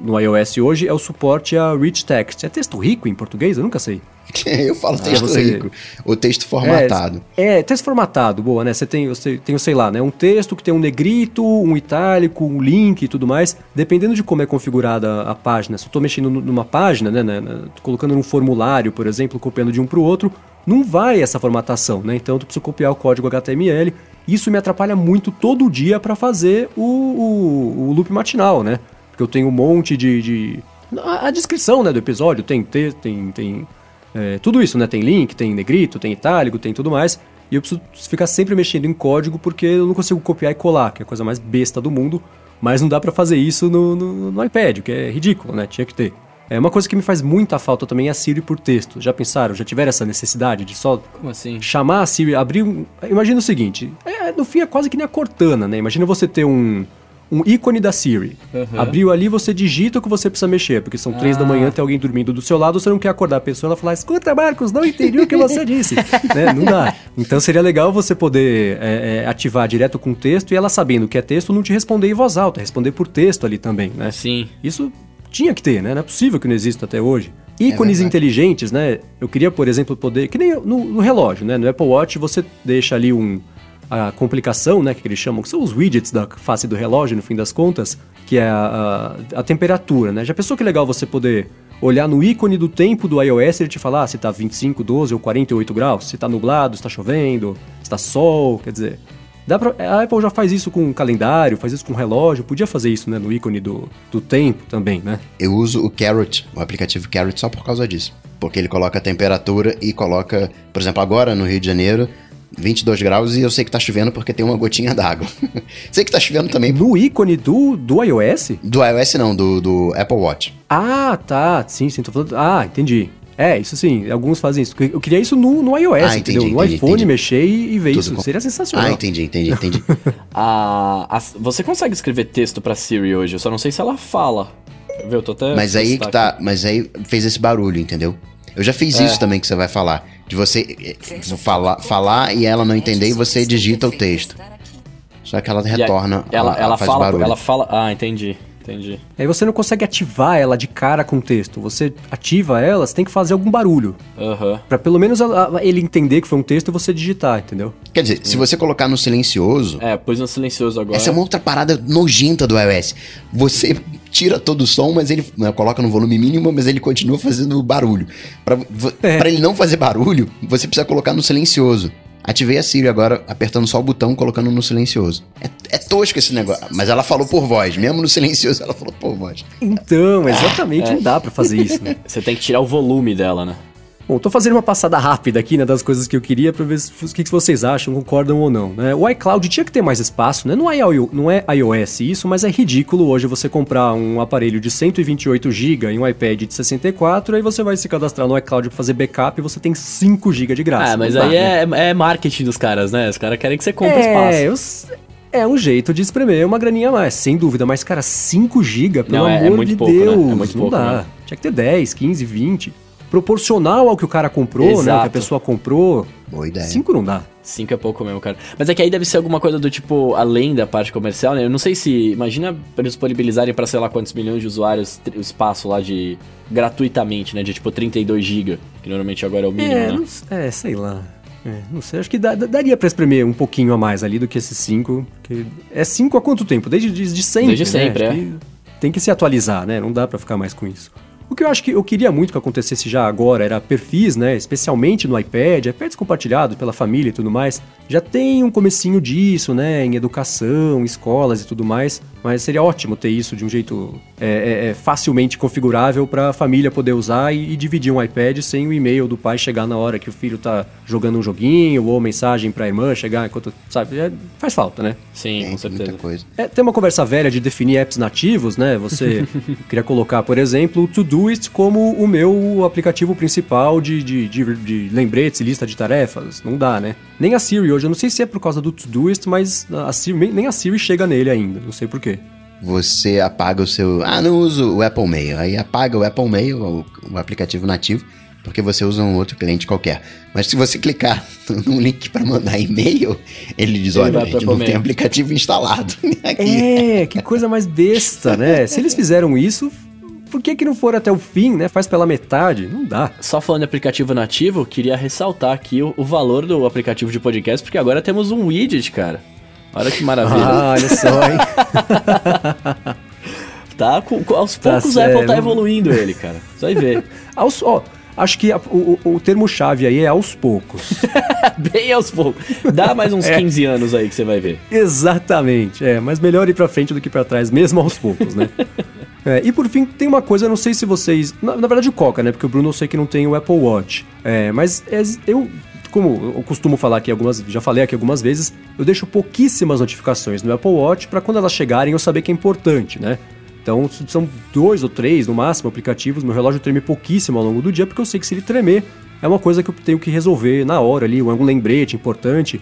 no iOS hoje é o suporte a Rich Text. É texto rico em português? Eu nunca sei. Eu falo texto você- rico, o texto formatado. É, é, texto formatado, boa, né? Você tem, você tem, sei lá, né? Um texto que tem um negrito, um itálico, um link e tudo mais. Dependendo de como é configurada a página. Se eu tô mexendo nu- numa página, né? né, né, colocando num formulário, por exemplo, copiando de um pro outro, não vai essa formatação, né? Então eu preciso copiar o código HTML. Isso me atrapalha muito todo dia para fazer o, o, o loop matinal, né? Porque eu tenho um monte de. de... A, a descrição né, do episódio tem texto, tem. tem é, tudo isso, né? Tem link, tem negrito, tem itálico, tem tudo mais. E eu preciso ficar sempre mexendo em código porque eu não consigo copiar e colar, que é a coisa mais besta do mundo. Mas não dá pra fazer isso no, no, no iPad, que é ridículo, né? Tinha que ter. É uma coisa que me faz muita falta também é a Siri por texto. Já pensaram? Já tiveram essa necessidade de só Como assim? chamar a Siri, abrir um. Imagina o seguinte: é, no fim é quase que nem a Cortana, né? Imagina você ter um, um ícone da Siri. Uhum. Abriu ali, você digita o que você precisa mexer, porque são três da Ah. manhã, tem alguém dormindo do seu lado, você não quer acordar a pessoa, ela falar: escuta, Marcos, não entendi o que você disse. né? Não dá. Então seria legal você poder é, é, ativar direto com texto e ela sabendo que é texto, não te responder em voz alta, responder por texto ali também, né? Sim. Isso tinha que ter, né? Não é possível que não exista até hoje. Ícones verdade. inteligentes, né? Eu queria, por exemplo, poder. Que nem no, no relógio, né? No Apple Watch você deixa ali um. A complicação, né? Que eles chamam, que são os widgets da face do relógio, no fim das contas, que é a, a, a temperatura, né? Já pensou que legal você poder olhar no ícone do tempo do iOS e ele te falar ah, se tá 25, 12 ou 48 graus, se tá nublado, se tá chovendo, se tá sol, quer dizer. Dá pra, a Apple já faz isso com calendário, faz isso com relógio, podia fazer isso, né, no ícone do, do tempo também, né? Eu uso o Carrot, o aplicativo Carrot, só por causa disso. Porque ele coloca a temperatura e coloca, por exemplo, agora no Rio de Janeiro, 22 graus e eu sei que tá chovendo porque tem uma gotinha d'água. sei que tá chovendo também. No ícone do, do iOS? Do iOS não, do, do Apple Watch. Ah, tá. Sim, sim, tô falando. Ah, entendi. É, isso sim, alguns fazem isso. Eu queria isso no, no iOS, Ah, entendi, entendeu? No entendi, iPhone, entendi. mexer e, e ver Tudo isso. com- Seria sensacional. Ah, entendi, entendi, entendi. A, a- você consegue escrever texto pra Siri hoje, eu só não sei se ela fala. Quer ver? Eu tô até. Mas aí que aqui. tá, mas aí fez esse barulho, entendeu? Eu já fiz É. isso também que você vai falar. De você eh, falar, falar e ela não entender e você digita o texto. Só que ela E retorna, Ela, ela, ela faz fala. barulho. Ela fala. Ah, entendi. Entendi. Aí você não consegue ativar ela de cara com o texto. Você ativa ela, você tem que fazer algum barulho. Aham. Pra pelo menos ele entender que foi um texto e você digitar, entendeu? Quer dizer, se você colocar no silencioso, É, pôs no silencioso agora. essa é uma outra parada nojenta do iOS. Você tira todo o som, mas ele né, coloca no volume mínimo, mas ele continua fazendo barulho. Pra, vo- É. pra ele não fazer barulho, você precisa colocar no silencioso. Ativei a Siri agora, apertando só o botão, colocando no silencioso. É, é tosco esse negócio. Mas ela falou por voz. Mesmo no silencioso, ela falou por voz. Então, exatamente, não dá pra fazer isso, né? Você tem que tirar o volume dela, né? Bom, tô fazendo uma passada rápida aqui, né, das coisas que eu queria pra ver o que, que vocês acham, concordam ou não, né? O iCloud tinha que ter mais espaço, né? Não é, não é iOS isso, mas é ridículo hoje você comprar um aparelho de 128 GB e um iPad de 64, aí você vai se cadastrar no iCloud pra fazer backup e você tem 5 GB de graça. Ah, mas dá, aí né? é, é marketing dos caras, né? Os caras querem que você compre É, espaço. eu s- é um jeito de espremer uma graninha a mais, sem dúvida. Mas, cara, 5 GB, pelo Não, é- é amor muito de pouco, né? É Deus, muito não pouco, dá. né? Tinha que ter 10, 15, 20. Proporcional ao que o cara comprou, né? O que a Exato. pessoa comprou. Boa ideia. 5 não dá. Cinco é pouco mesmo, cara. Mas é que aí deve ser alguma coisa do tipo, além da parte comercial, né? Eu não sei se. Imagina eles disponibilizarem pra sei lá quantos milhões de usuários o espaço lá de. gratuitamente, né? De tipo 32 GB, que normalmente agora é o mínimo, É, né? não é, sei lá. É, não sei, acho que dá- daria pra espremer um pouquinho a mais ali do que esses 5. É 5 há quanto tempo? Desde de, de sempre. Desde né? sempre, Acho é. que Tem que se atualizar, né? Não dá pra ficar mais com isso. O que eu acho que eu queria muito que acontecesse já agora era perfis, né? Especialmente no iPad, iPads compartilhados pela família e tudo mais. Já tem um comecinho disso, né? Em educação, escolas e tudo mais. Mas seria ótimo ter isso de um jeito é, é, é, facilmente configurável para a família poder usar e, e dividir um iPad sem o e-mail do pai chegar na hora que o filho tá jogando um joguinho ou mensagem pra irmã chegar enquanto, sabe? É, faz falta, né? Sim, Tem com certeza. muita coisa. É, tem uma conversa velha de definir apps nativos, né? Você queria colocar, por exemplo, o Todoist como o meu aplicativo principal de, de, de, de lembretes e lista de tarefas. Não dá, né? Nem a Siri hoje, eu não sei se é por causa do Todoist, mas a Siri, nem a Siri chega nele ainda, não sei porquê. Você apaga o seu. Ah, não uso o Apple Mail. Aí apaga o Apple Mail, o, o aplicativo nativo, porque você usa um outro cliente qualquer. Mas se você clicar num link para mandar e-mail, ele diz: olha, a gente não tem Mail." aplicativo instalado aqui. É, que coisa mais besta, né? Se eles fizeram isso, por que que não foram até o fim, né? Faz pela metade? Não dá. Só falando de aplicativo nativo, queria ressaltar aqui o, o valor do aplicativo de podcast, porque agora temos um widget, cara. Olha que maravilha. Ah, olha só, hein? Tá, com- com- aos Tá poucos a Apple tá sério. evoluindo ele, cara. Só aí ver. Aos, ó, acho que a- o, o- termo-chave aí é aos poucos. Bem aos poucos. Dá mais uns É. 15 anos aí que você vai ver. Exatamente, é, mas melhor ir pra frente do que pra trás, mesmo aos poucos, né? É, e por fim, tem uma coisa, não sei se vocês. Na, na verdade, o Coca, né? Porque o Bruno eu sei que não tem o Apple Watch. É, mas é, eu, como eu costumo falar aqui algumas. Já falei aqui algumas vezes, eu deixo pouquíssimas notificações no Apple Watch pra quando elas chegarem eu saber que é importante, né? Então são dois ou três no máximo aplicativos. Meu relógio treme pouquíssimo ao longo do dia, porque eu sei que se ele tremer, é uma coisa que eu tenho que resolver na hora ali, ou algum lembrete importante.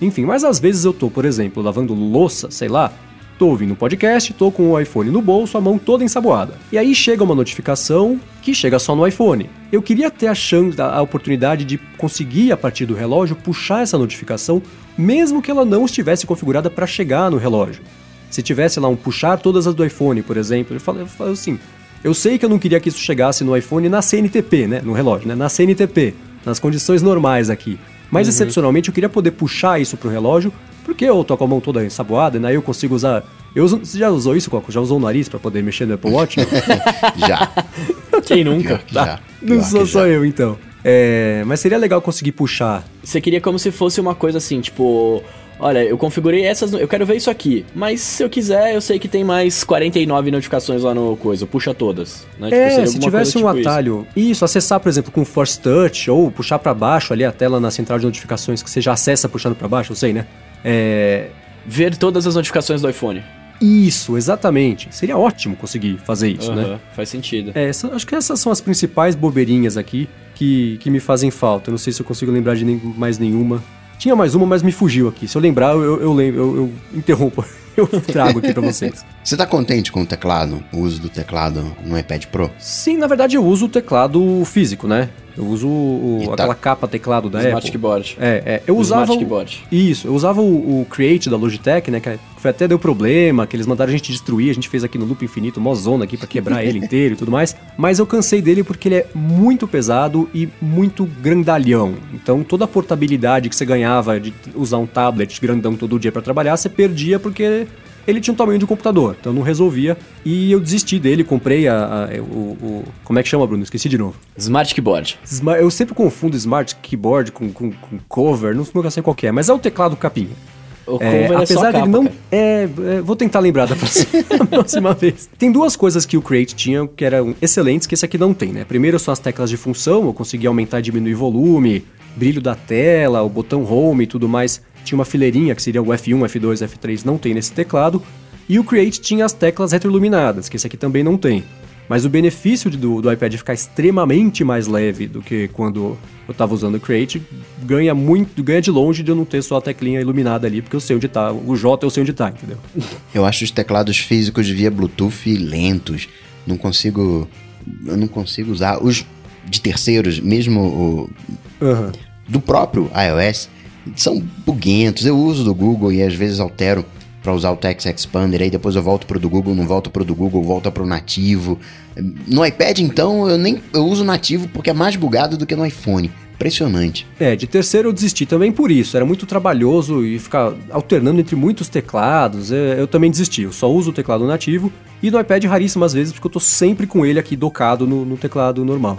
Enfim, mas às vezes eu tô, por exemplo, lavando louça, sei lá, tô ouvindo um podcast, tô com o iPhone no bolso, a mão toda ensaboada. E aí chega uma notificação que chega só no iPhone. Eu queria ter a chance, a oportunidade de conseguir, a partir do relógio, puxar essa notificação, mesmo que ela não estivesse configurada para chegar no relógio. Se tivesse lá um puxar todas as do iPhone, por exemplo, eu falo, eu falo assim, eu sei que eu não queria que isso chegasse no iPhone na CNTP, né? No relógio, né? Na CNTP, nas condições normais aqui. Mas excepcionalmente eu queria poder puxar isso pro relógio, porque eu tô com a mão toda ensaboada, né? Eu consigo usar. Eu uso- você já usou isso, Coco? Já usou o nariz pra poder mexer no Apple Watch? Já. Quem nunca? Que já. não Pior sou só eu, então. É, mas seria legal conseguir puxar. Você queria como se fosse uma coisa assim, tipo. Olha, eu configurei essas, eu quero ver isso aqui, mas se eu quiser, eu sei que tem mais 49 notificações lá no coisa, puxa todas. Né? Tipo, é, se tivesse um tipo atalho, isso. isso. acessar, por exemplo, com Force Touch ou puxar para baixo ali a tela na central de notificações que você já acessa puxando para baixo, eu sei, né? É... Ver todas as notificações do iPhone. Isso, exatamente. Seria ótimo conseguir fazer isso, uhum, né? Faz sentido. É, essa, acho que essas são as principais bobeirinhas aqui que, que me fazem falta. Eu não sei se eu consigo lembrar de nem, mais nenhuma. Tinha mais uma, mas me fugiu aqui. Se eu lembrar, eu, eu, lembro, eu, eu interrompo. Eu trago aqui pra vocês. Você tá contente com o teclado, o uso do teclado no iPad Pro? Sim, na verdade eu uso o teclado físico, né? Eu uso o, tá. aquela capa teclado da Smart Apple. Keyboard. É, é. Eu usava. Smart Keyboard. Isso, eu usava o, o, Create da Logitech, né? Que até deu problema, que eles mandaram a gente destruir, a gente fez aqui no Loop Infinito, mó zona aqui pra quebrar ele inteiro e tudo mais. Mas eu cansei dele porque ele é muito pesado e muito grandalhão. Então toda a portabilidade que você ganhava de usar um tablet grandão todo dia para trabalhar, você perdia porque ele tinha um tamanho de um computador, então não resolvia. E eu desisti dele, comprei a, a o, o, Como é que chama, Bruno? Esqueci de novo. Smart Keyboard. Eu sempre confundo Smart Keyboard com, com, com cover, não sei qual é, mas é o teclado capinha. O é, é apesar dele não. É, é, vou tentar lembrar da próxima, próxima, vez. Tem duas coisas que o Create tinha que eram excelentes, que esse aqui não tem, né? Primeiro são as teclas de função, eu consegui aumentar e diminuir volume, brilho da tela, o botão home e tudo mais tinha uma fileirinha que seria o F1, F2, F3, não tem nesse teclado. E o Create tinha as teclas retroiluminadas, que esse aqui também não tem. Mas o benefício do, do iPad ficar extremamente mais leve do que quando eu estava usando o Create ganha muito, ganha de longe de eu não ter só a teclinha iluminada ali, porque eu sei onde está. O J eu sei onde está, entendeu? Eu acho os teclados físicos via Bluetooth lentos. Não consigo. Eu não consigo usar. Os de terceiros, mesmo o. Uhum. Do próprio iOS, são buguentos. Eu uso do Google e às vezes altero para usar o Text Expander, aí depois eu volto pro do Google, não volto pro do Google, volto pro nativo. No iPad, então, eu nem eu uso nativo porque é mais bugado do que no iPhone. Impressionante. É, de terceiro eu desisti também por isso. Era muito trabalhoso e ficar alternando entre muitos teclados. É, eu também desisti. Eu só uso o teclado nativo e no iPad raríssimas vezes porque eu tô sempre com ele aqui docado no, no teclado normal.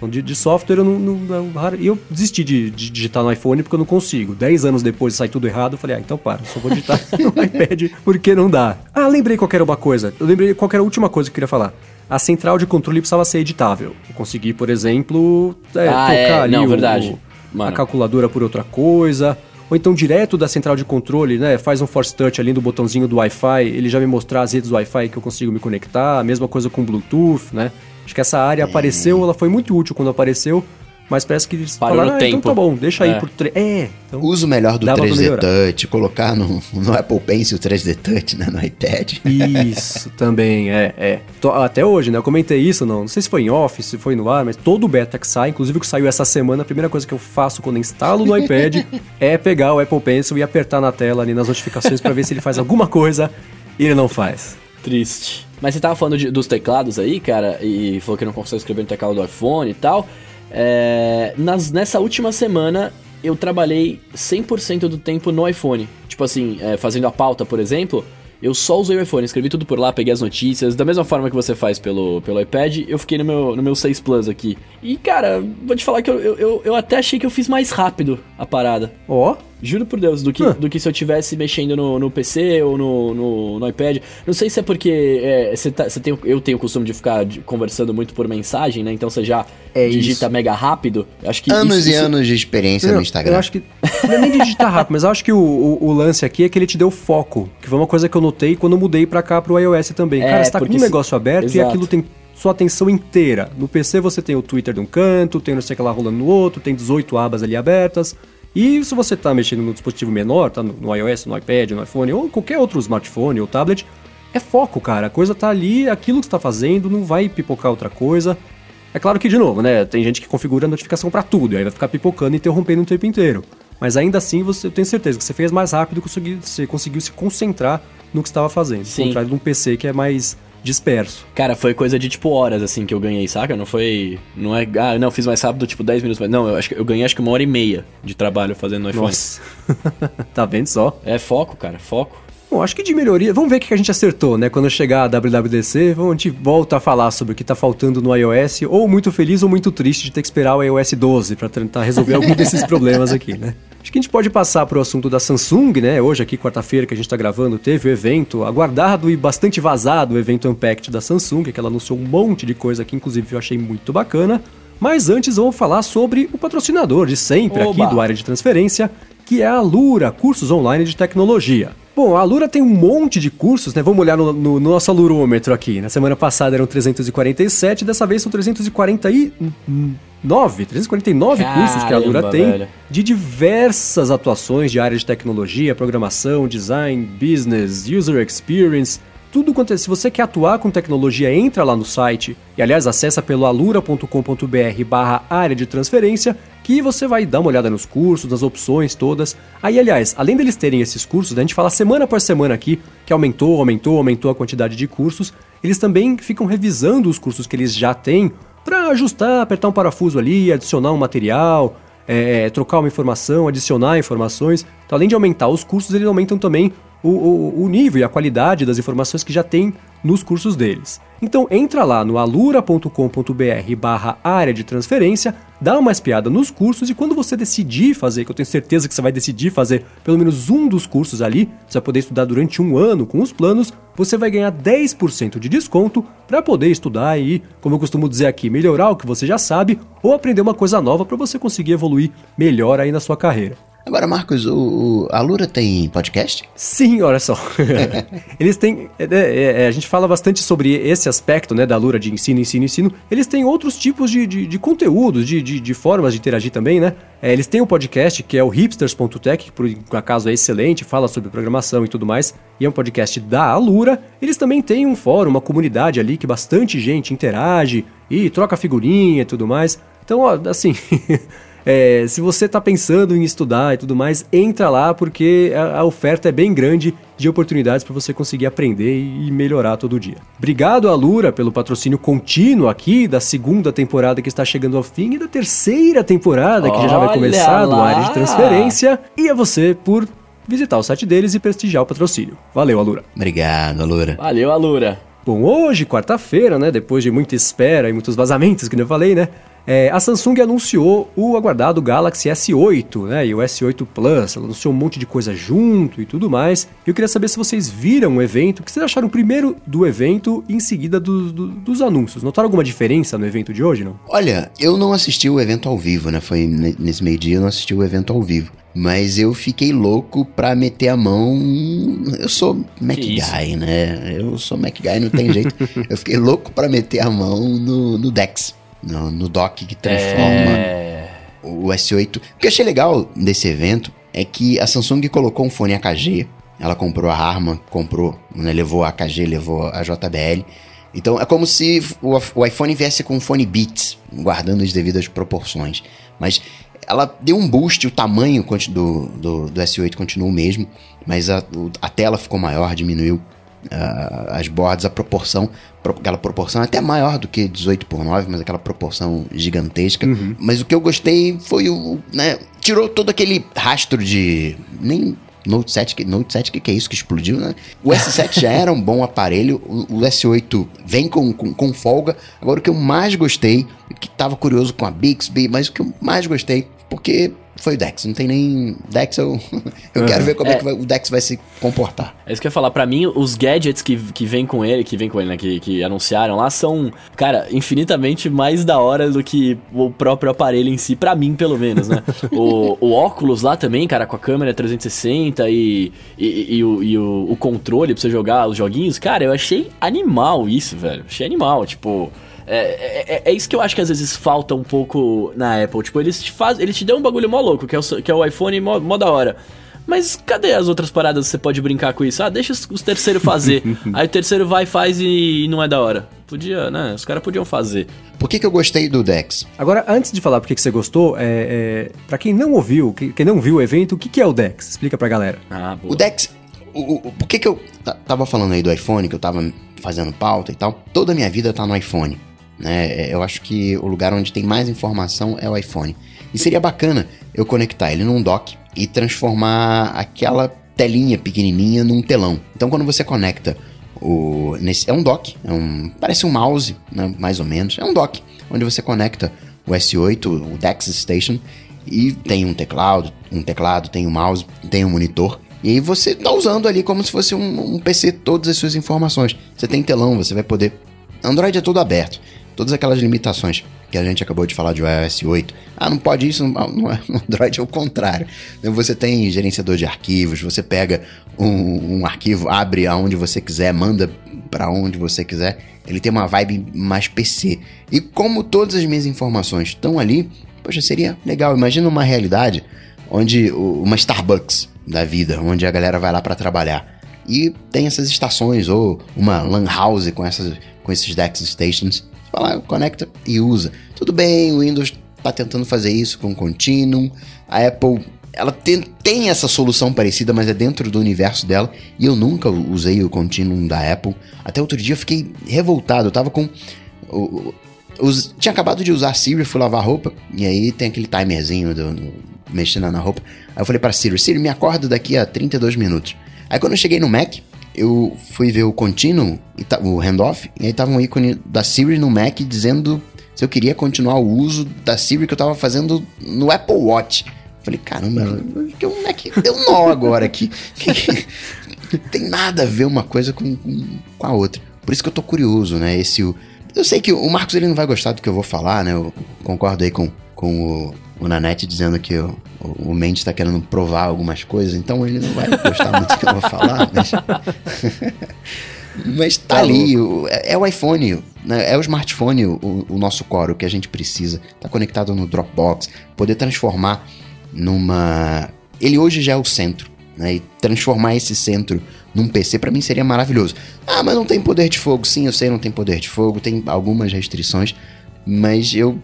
Então, de, de software eu não, não, E eu desisti de, de, digitar no iPhone porque eu não consigo. Dez anos depois de sair tudo errado, eu falei, ah, então para, só vou digitar no iPad porque não dá. Ah, lembrei qual era uma coisa. Eu lembrei qual era a última coisa que eu queria falar. A central de controle precisava ser editável. Eu consegui, por exemplo, é, ah, trocar é, ali não, o, verdade. a calculadora por outra coisa. Ou então direto da central de controle, né? Faz um force touch ali do botãozinho do Wi-Fi, ele já me mostrar as redes Wi-Fi que eu consigo me conectar. A mesma coisa com Bluetooth, né? Acho que essa área é. apareceu, ela foi muito útil quando apareceu, mas parece que eles Parou falaram, no ah, tempo. então tá bom, deixa é. aí por... Tre... É, então Uso melhor do 3D Touch, colocar no, no Apple Pencil 3D Touch, né, no iPad. Isso, também, é, é. Até hoje, né, eu comentei isso, não, não sei se foi em Office, se foi no ar, mas todo o beta que sai, inclusive o que saiu essa semana, a primeira coisa que eu faço quando instalo no iPad é pegar o Apple Pencil e apertar na tela ali nas notificações para ver se ele faz alguma coisa e ele não faz. Triste. Mas você tava falando de, dos teclados aí, cara, e falou que não consegue escrever no teclado do iPhone e tal. É, nas, nessa última semana, eu trabalhei 100% do tempo no iPhone. Tipo assim, é, fazendo a pauta, por exemplo, eu só usei o iPhone, escrevi tudo por lá, peguei as notícias. Da mesma forma que você faz pelo, pelo iPad, eu fiquei no meu, no meu 6 Plus aqui. E, cara, vou te falar que eu, eu, eu até achei que eu fiz mais rápido a parada. Ó. Oh. Juro por Deus, do que, do que se eu tivesse mexendo no, no PC ou no, no, no, iPad. Não sei se é porque é, você tá, tem, eu tenho o costume de ficar conversando muito por mensagem, né? Então você já é digita isso. mega rápido. Acho que anos isso, e isso... anos de experiência não, no Instagram. Eu acho que. Não é nem digitar rápido, mas eu acho que o, o, o, lance aqui é que ele te deu foco. Que foi uma coisa que eu notei quando eu mudei pra cá pro iOS também. É, Cara, você tá com um negócio aberto Exato. e aquilo tem sua atenção inteira. No PC você tem o Twitter de um canto, tem não sei o que lá rolando no outro, tem 18 abas ali abertas. E se você está mexendo no dispositivo menor, tá no, iOS, no iPad, no iPhone ou qualquer outro smartphone ou tablet, é foco, cara. A coisa tá ali, aquilo que você tá fazendo, não vai pipocar outra coisa. É claro que, de novo, né? Tem gente que configura a notificação para tudo, e aí vai ficar pipocando e interrompendo o tempo inteiro. Mas ainda assim, você, eu tenho certeza que você fez mais rápido, você conseguiu se concentrar no que estava fazendo. Sim. Ao contrário de um PC que é mais disperso. Cara, foi coisa de tipo horas assim que eu ganhei, saca? Não foi. Não é. Ah, não, fiz mais rápido, tipo 10 minutos. Não, eu acho que eu ganhei acho que uma hora e meia de trabalho fazendo no iPhone. Nossa. tá vendo só? É foco, cara, foco. Bom, acho que de melhoria. Vamos ver o que a gente acertou, né? Quando chegar a WWDC, a gente volta a falar sobre o que tá faltando no iOS, ou muito feliz ou muito triste de ter que esperar o iOS 12 para tentar resolver algum desses problemas aqui, né? Acho que a gente pode passar para o assunto da Samsung, né? Hoje, aqui, quarta-feira, que a gente está gravando, teve o evento aguardado e bastante vazado, o evento Unpacked da Samsung, que ela anunciou um monte de coisa que, inclusive, eu achei muito bacana. Mas antes, vamos falar sobre o patrocinador de sempre Oba. aqui do área de transferência, que é a Lura, cursos online de tecnologia. Bom, a Lura tem um monte de cursos, né? Vamos olhar no, no, no nosso alurômetro aqui. Na semana passada eram 347, dessa vez são 349, 349 Caramba, cursos que a Lura tem velho. de diversas atuações de área de tecnologia, programação, design, business, user experience, tudo quanto é. Se você quer atuar com tecnologia, entra lá no site e, aliás, acessa pelo alura.com.br barra área de transferência que você vai dar uma olhada nos cursos, nas opções todas. Aí, aliás, além deles terem esses cursos, né, a gente fala semana por semana aqui que aumentou, aumentou, aumentou a quantidade de cursos, eles também ficam revisando os cursos que eles já têm para ajustar, apertar um parafuso ali, adicionar um material, é, trocar uma informação, adicionar informações. Então, além de aumentar os cursos, eles aumentam também o, o, o nível e a qualidade das informações que já tem nos cursos deles. Então entra lá no alura.com.br barra área de transferência, dá uma espiada nos cursos e quando você decidir fazer, que eu tenho certeza que você vai decidir fazer pelo menos um dos cursos ali, você vai poder estudar durante um ano com os planos, você vai ganhar 10% de desconto para poder estudar e, como eu costumo dizer aqui, melhorar o que você já sabe ou aprender uma coisa nova para você conseguir evoluir melhor aí na sua carreira. Agora, Marcos, o, a Lura tem podcast? Sim, olha só. Eles têm. É, é, é, a gente fala bastante sobre esse aspecto né, da Lura de ensino, ensino, ensino. Eles têm outros tipos de, de, de conteúdos, de, de, de, formas de interagir também, né? É, eles têm um podcast que é o hipsters.tech, que por acaso é excelente, fala sobre programação e tudo mais, e é um podcast da Alura. Eles também têm um fórum, uma comunidade ali que bastante gente interage e troca figurinha e tudo mais. Então, ó, assim. É, se você está pensando em estudar e tudo mais, entra lá porque a, a oferta é bem grande de oportunidades para você conseguir aprender e melhorar todo dia. Obrigado, Alura, pelo patrocínio contínuo aqui da segunda temporada que está chegando ao fim e da terceira temporada que Olha já vai começar do área de transferência. E a você por visitar o site deles e prestigiar o patrocínio. Valeu, Alura. Obrigado, Alura. Valeu, Alura. Bom, hoje, quarta-feira, né, depois de muita espera e muitos vazamentos que eu falei, né, é, a Samsung anunciou o aguardado Galaxy S8, né? E o S8 Plus, ela anunciou um monte de coisa junto e tudo mais. Eu queria saber se vocês viram o evento, o que vocês acharam primeiro do evento e em seguida do, do, dos anúncios. Notaram alguma diferença no evento de hoje, não? Olha, eu não assisti o evento ao vivo, né? Foi nesse meio dia eu não assisti o evento ao vivo. Mas eu fiquei louco pra meter a mão. Eu sou Mac Guy, né? Eu sou Mac Guy, não tem jeito. eu fiquei louco pra meter a mão no, no Dex no, no dock que transforma é... o S8. O que eu achei legal desse evento é que a Samsung colocou um fone AKG. Ela comprou a Harman, comprou, né, levou a AKG, levou a JBL. Então é como se o, iPhone viesse com um fone Beats, guardando as devidas proporções. Mas ela deu um boost, o tamanho do, do, do S8 continua o mesmo, mas a, a tela ficou maior, diminuiu as bordas, a proporção, aquela proporção até maior do que 18 por 9, mas aquela proporção gigantesca. Uhum. Mas o que eu gostei foi o, né, tirou todo aquele rastro de nem Note 7, Note 7, que, que é isso que explodiu, né? O S7 já era um bom aparelho, o, o S8 vem com, com, com, folga. Agora, o que eu mais gostei, que tava curioso com a Bixby, mas o que eu mais gostei, porque foi o Dex. Não tem nem. Dex, eu, eu uhum. quero ver como é, é que vai, o Dex vai se comportar. É isso que eu ia falar. Pra mim, os gadgets que, que vem com ele, que vem com ele, né? Que, que anunciaram lá, são, cara, infinitamente mais da hora do que o próprio aparelho em si, pra mim, pelo menos, né? o, o óculos lá também, cara, com a câmera 360 e, e, e, o, e o, o controle pra você jogar os joguinhos, cara, eu achei animal isso, velho. Achei animal, tipo. É, é, é, é, isso que eu acho que às vezes falta um pouco na Apple. Tipo, eles te, faz, eles te dão um bagulho mó louco, que é o, que é o iPhone mó, mó da hora. Mas cadê as outras paradas que você pode brincar com isso? Ah, deixa os, os terceiros fazer. Aí o terceiro vai, faz e, e não é da hora. Podia, né? Os caras podiam fazer. Por que, que eu gostei do Dex? Agora, antes de falar por que, que você gostou, é, é, para quem não ouviu, quem não viu o evento, o que, que é o Dex? Explica pra galera. Ah, boa. O Dex, o, o, por que, que eu tava falando aí do iPhone, que eu tava fazendo pauta e tal? Toda a minha vida tá no iPhone. Né? É, eu acho que o lugar onde tem mais informação é o iPhone. E seria bacana eu conectar ele num dock e transformar aquela telinha pequenininha num telão. Então quando você conecta o nesse é um dock, é um parece um mouse, né, mais ou menos. É um dock onde você conecta o S8, o Dex Station e tem um teclado, um teclado, tem um mouse, tem um monitor. E aí você tá usando ali como se fosse um, um PC todas as suas informações. Você tem telão, você vai poder. Android é todo aberto. Todas aquelas limitações que a gente acabou de falar de iOS 8. Ah, não pode isso, é, no Android é o contrário. Você tem gerenciador de arquivos, você pega um, um arquivo, abre aonde você quiser, manda para onde você quiser. Ele tem uma vibe mais PC. E como todas as minhas informações estão ali, poxa, seria legal. Imagina uma realidade onde uma Starbucks da vida, onde a galera vai lá para trabalhar. E tem essas estações, ou uma LAN house com, essas, com esses DeX Stations. Vai lá, conecta e usa. Tudo bem, o Windows está tentando fazer isso com Continuum. A Apple ela tem, tem, essa solução parecida, mas é dentro do universo dela. E eu nunca usei o Continuum da Apple. Até outro dia eu fiquei revoltado. Eu tava com. O, os, tinha acabado de usar Siri, fui lavar roupa. E aí tem aquele timerzinho do, do, mexendo na roupa. Aí eu falei para Siri: Siri, me acorda daqui a 32 minutos. Aí quando eu cheguei no Mac, eu fui ver o Continuum, o handoff. E aí tava um ícone da Siri no Mac dizendo se eu queria continuar o uso da Siri que eu tava fazendo no Apple Watch. Falei, caramba, que um Mac deu um nó agora aqui. tem nada a ver uma coisa com, com, a outra. Por isso que eu tô curioso, né? Esse, eu sei que o Marcos ele não vai gostar do que eu vou falar, né? Eu concordo aí com, com o, o Nanete dizendo que o, o Mendes está querendo provar algumas coisas, então ele não vai gostar muito do que eu vou falar, mas. mas tá, tá ali, o, é o iPhone, né? é o smartphone o, o nosso core, o que a gente precisa. Tá conectado no Dropbox, poder transformar numa. Ele hoje já é o centro, né? E transformar esse centro num PC para mim seria maravilhoso. Ah, mas não tem poder de fogo. Sim, eu sei, não tem poder de fogo, tem algumas restrições, mas eu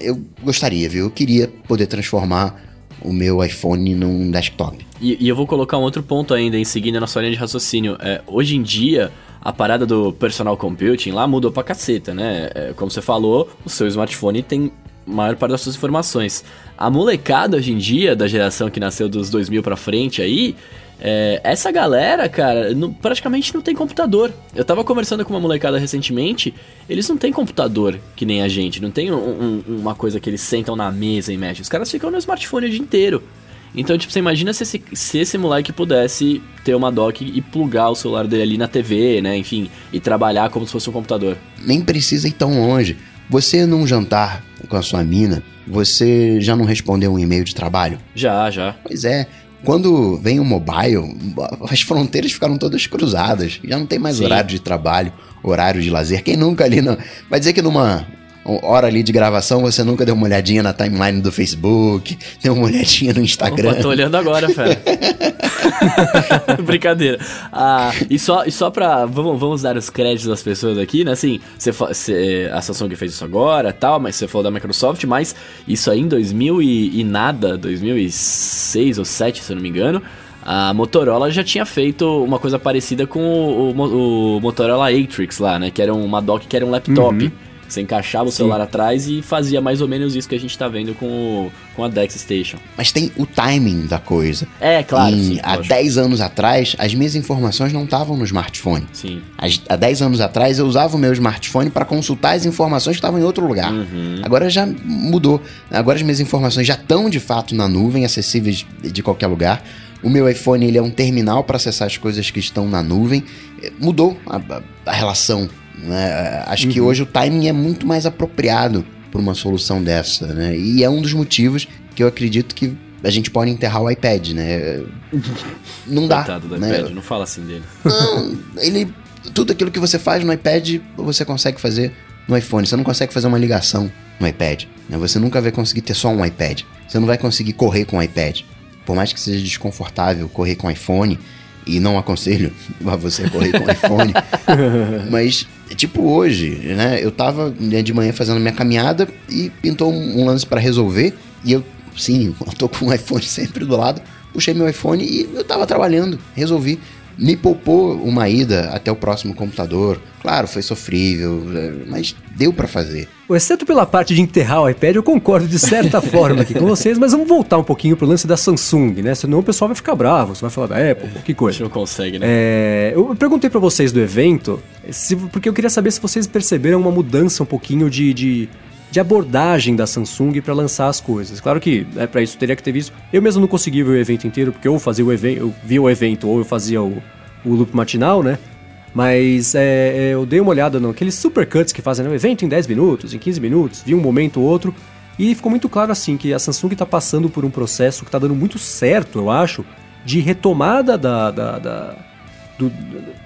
eu gostaria, viu? Eu queria poder transformar o meu iPhone num desktop. E, e eu vou colocar um outro ponto ainda em seguida na sua linha de raciocínio. É, hoje em dia, a parada do personal computing lá mudou pra caceta, né? É, como você falou, o seu smartphone tem maior parte das suas informações. A molecada hoje em dia, da geração que nasceu dos 2000 pra frente aí, é, essa galera, cara, não, praticamente não tem computador. Eu tava conversando com uma molecada recentemente, eles não têm computador que nem a gente, não tem um, um, uma coisa que eles sentam na mesa e mexem. Os caras ficam no smartphone o dia inteiro. Então, tipo, você imagina se esse, se esse moleque pudesse ter uma dock e plugar o celular dele ali na TV, né? Enfim, e trabalhar como se fosse um computador. Nem precisa ir tão longe. Você num jantar com a sua mina, você já não respondeu um e-mail de trabalho? Já, já. Pois é. Quando vem o mobile, as fronteiras ficaram todas cruzadas. Já não tem mais Sim. horário de trabalho, horário de lazer. Quem nunca ali não. Vai dizer que numa hora ali de gravação, você nunca deu uma olhadinha na timeline do Facebook, deu uma olhadinha no Instagram. Opa, tô olhando agora, fera. Brincadeira. Ah, e, só, e só pra. Vamos, vamos dar os créditos das pessoas aqui, né? Assim, você, você, a Samsung fez isso agora tal, mas você falou da Microsoft, mas isso aí em 2000 e, e nada, 2006 ou 2007, se eu não me engano. A Motorola já tinha feito uma coisa parecida com o, o, o Motorola Atrix lá, né? Que era uma dock que era um laptop. Uhum. Você encaixava o Sim. celular atrás e fazia mais ou menos isso que a gente tá vendo com, o, com a Dex Station. Mas tem o timing da coisa. É, claro. Sim, há 10 anos atrás, as minhas informações não estavam no smartphone. Sim. há 10 anos atrás, eu usava o meu smartphone para consultar as informações que estavam em outro lugar. Uhum. Agora já mudou. Agora as minhas informações já estão de fato na nuvem, acessíveis de qualquer lugar. O meu iPhone ele é um terminal para acessar as coisas que estão na nuvem. Mudou a, a, a relação né? Acho uhum. que hoje o timing é muito mais apropriado para uma solução dessa, né? E é um dos motivos que eu acredito que a gente pode enterrar o iPad, né? Não dá. Coitado do né? iPad, não fala assim dele. Não, ele. Tudo aquilo que você faz no iPad, você consegue fazer no iPhone. Você não consegue fazer uma ligação no iPad. Né? Você nunca vai conseguir ter só um iPad. Você não vai conseguir correr com o iPad. Por mais que seja desconfortável correr com o iPhone, e não aconselho a você correr com o iPhone, mas tipo hoje, né? Eu tava de manhã fazendo minha caminhada e pintou um, lance para resolver e eu, sim, eu tô com o iPhone sempre do lado, puxei meu iPhone e eu tava trabalhando, resolvi me poupou uma ida até o próximo computador. Claro, foi sofrível, é, mas deu para fazer. Exceto pela parte de enterrar o iPad, eu concordo de certa forma aqui com vocês, mas vamos voltar um pouquinho pro lance da Samsung, né? Senão o pessoal vai ficar bravo, você vai falar da Apple, que coisa. A gente não consegue, né? É, eu perguntei para vocês do evento, se, porque eu queria saber se vocês perceberam uma mudança um pouquinho de, de de abordagem da Samsung para lançar as coisas. Claro que né, para isso teria que ter visto. Eu mesmo não consegui ver o evento inteiro, porque ou fazia o evento, eu via o evento ou eu fazia o, o loop matinal, né? Mas é, é, eu dei uma olhada naqueles supercuts que fazem né, o evento em 10 minutos, em 15 minutos, vi um momento ou outro, e ficou muito claro assim que a Samsung está passando por um processo que está dando muito certo, eu acho, de retomada da, da, da do,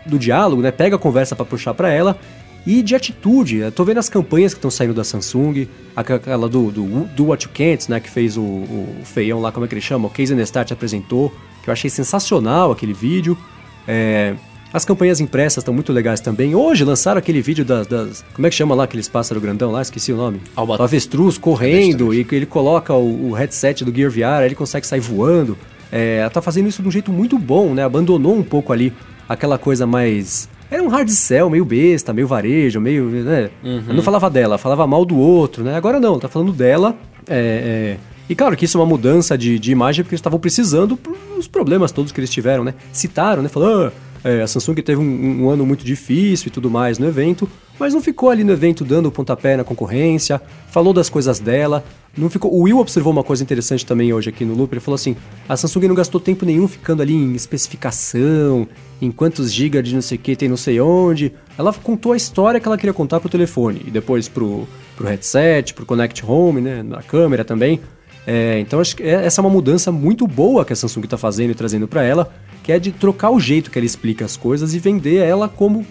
do, diálogo, né? Pega a conversa para puxar para ela e de atitude. Eu tô vendo as campanhas que estão saindo da Samsung, aquela do, do, do What You Can't, né? Que fez o, o, feião lá, como é que ele chama? O Casey Neistat apresentou, que eu achei sensacional aquele vídeo. É, as campanhas impressas estão muito legais também. Hoje lançaram aquele vídeo das, das, Como é que chama lá aqueles pássaros grandão lá? Esqueci o nome. Albat avestruz correndo avestruz. e ele coloca o, o, headset do Gear VR, aí ele consegue sair voando. É, ela tá fazendo isso de um jeito muito bom, né? Abandonou um pouco ali aquela coisa mais era um hard sell, meio besta, meio varejo, meio. Né? Uhum. não falava dela, falava mal do outro, né? Agora não, tá falando dela. É, é... E claro que isso é uma mudança de, de imagem porque eles estavam precisando os problemas todos que eles tiveram, né? Citaram, né? Falando, ah, é, a Samsung teve um, um, ano muito difícil e tudo mais no evento, mas não ficou ali no evento dando pontapé na concorrência, falou das coisas dela, não ficou. O Will observou uma coisa interessante também hoje aqui no Loop. Ele falou assim: a Samsung não gastou tempo nenhum ficando ali em especificação, em quantos gigas de não sei o que tem não sei onde. Ela contou a história que ela queria contar pro telefone e depois pro, pro headset, pro Connect Home, né, na câmera também. É, então acho que é, essa é uma mudança muito boa que a Samsung está fazendo e trazendo para ela, que é de trocar o jeito que ela explica as coisas e vender ela como.